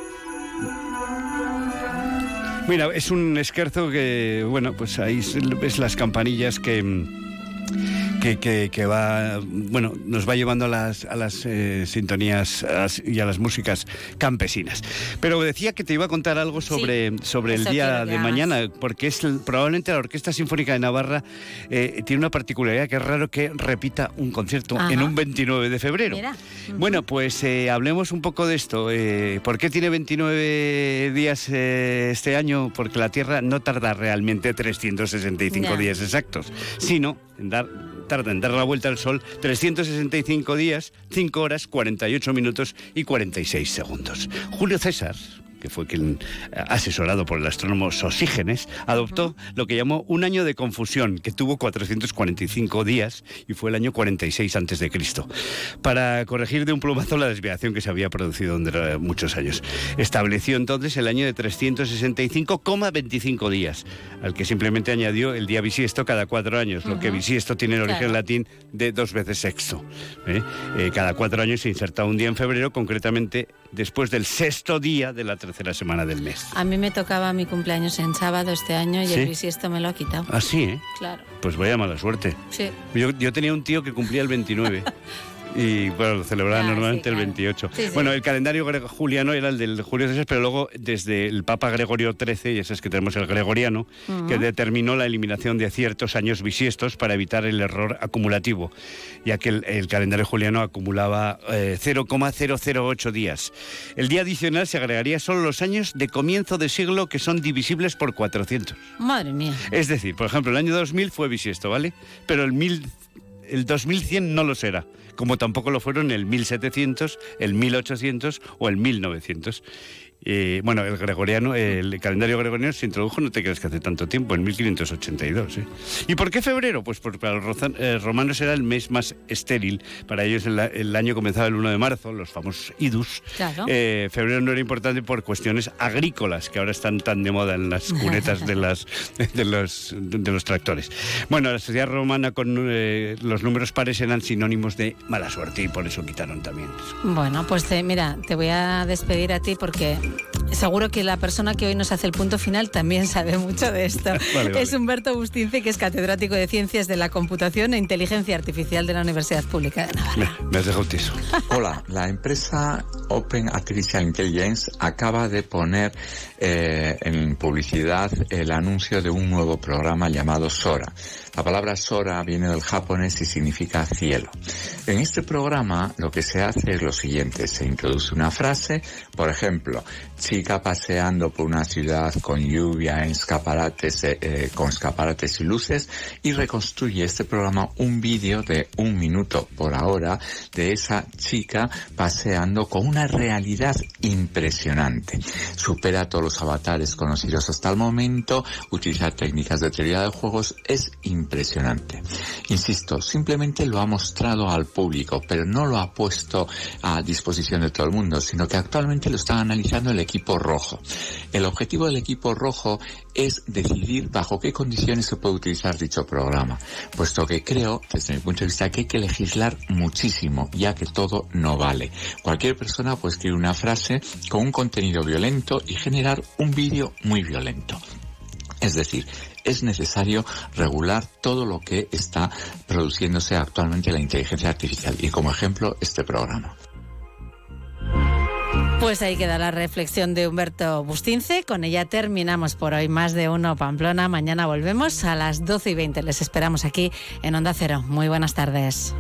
Mira, es un esquerzo que, bueno, pues ahí ves las campanillas que, que, que- que va, bueno, nos va llevando a las, a las eh, sintonías a las- y a las músicas campesinas. Pero decía que te iba a contar algo sobre, sobre el día de mañana, porque es probablemente la Orquesta Sinfónica de Navarra eh, tiene una particularidad que es raro que repita un concierto Ajá. en un 29 de febrero. Mira. Bueno, pues eh, hablemos un poco de esto. ¿Por qué tiene 29 días este año? Porque la Tierra no tarda realmente 365 Ya. días exactos, sino en dar, tarda en dar la vuelta al Sol 365 días, 5 horas, 48 minutos y 46 segundos. Julio César que fue quien, eh, asesorado por el astrónomo Sosígenes, adoptó lo que llamó un año de confusión, que tuvo 445 días y fue el año 46 antes de Cristo, para corregir de un plumazo la desviación que se había producido durante muchos años. Estableció entonces el año de 365,25 días, al que simplemente añadió el día bisiesto cada cuatro años, lo que bisiesto tiene el origen Claro. latín de dos veces sexto. ¿eh? Eh, cada cuatro años se inserta un día en febrero, concretamente después del sexto día de la tercera semana del mes. A mí me tocaba mi cumpleaños en sábado este año y ¿Sí? el bisiesto me lo ha quitado. Así, ¿eh? Claro. Pues vaya mala suerte. Sí. Yo, yo tenía un tío que cumplía el 29. Y bueno, lo celebraba Ah, normalmente sí, el claro. 28. Sí, sí. Bueno, el calendario juliano era el del Julio César, pero luego desde el Papa Gregorio XIII, y ese es que tenemos el gregoriano, que determinó la eliminación de ciertos años bisiestos para evitar el error acumulativo, ya que el, el calendario juliano acumulaba eh, 0,008 días. El día adicional se agregaría solo los años de comienzo de siglo que son divisibles por 400. Madre mía. Es decir, por ejemplo, el año 2000 fue bisiesto, ¿vale? Pero el, mil, el 2100 no lo será, como tampoco lo fueron el 1700, el 1800 o el 1900. Eh, bueno, el gregoriano, el calendario gregoriano se introdujo, no te creas que hace tanto tiempo, en 1582. ¿eh? ¿Y por qué febrero? Pues porque para los eh, romanos era el mes más estéril. Para ellos el, el año comenzaba el 1 de marzo, los famosos idus. Claro. Eh, febrero no era importante por cuestiones agrícolas, que ahora están tan de moda en las cunetas de, las, de, los, de los tractores. Bueno, la sociedad romana con eh, los números pares eran sinónimos de mala suerte y por eso quitaron también. Bueno, pues mira, te voy a despedir a ti porque seguro que la persona que hoy nos hace el punto final también sabe mucho de esto. Vale, vale. Es Humberto Bustince, que es catedrático de Ciencias de la Computación e Inteligencia Artificial de la Universidad Pública de Navarra. Me, me has dejado tieso. Hola, la empresa Open Artificial Intelligence acaba de poner eh, en publicidad el anuncio de un nuevo programa llamado Sora. La palabra Sora viene del japonés y significa cielo. En este programa lo que se hace es lo siguiente, se introduce una frase, por ejemplo, chica paseando por una ciudad con lluvia, en escaparates, eh, eh, con escaparates y luces y reconstruye este programa un vídeo de un minuto por ahora de esa chica paseando con una realidad impresionante. Supera todos los avatares conocidos hasta el momento, utiliza técnicas de teoría de juegos, es impresionante. Insisto, simplemente lo ha mostrado al público, pero no lo ha puesto a disposición de todo el mundo, sino que actualmente lo está analizando el equipo rojo. El objetivo del equipo rojo es decidir bajo qué condiciones se puede utilizar dicho programa, puesto que creo, desde mi punto de vista, que hay que legislar muchísimo, ya que todo no vale. Cualquier persona puede escribir una frase con un contenido violento y generar un vídeo muy violento. Es decir, es necesario regular todo lo que está produciéndose actualmente en la inteligencia artificial y como ejemplo este programa. Pues ahí queda la reflexión de Humberto Bustince. Con ella terminamos por hoy más de uno Pamplona. Mañana volvemos a las 12 y 20. Les esperamos aquí en Onda Cero. Muy buenas tardes.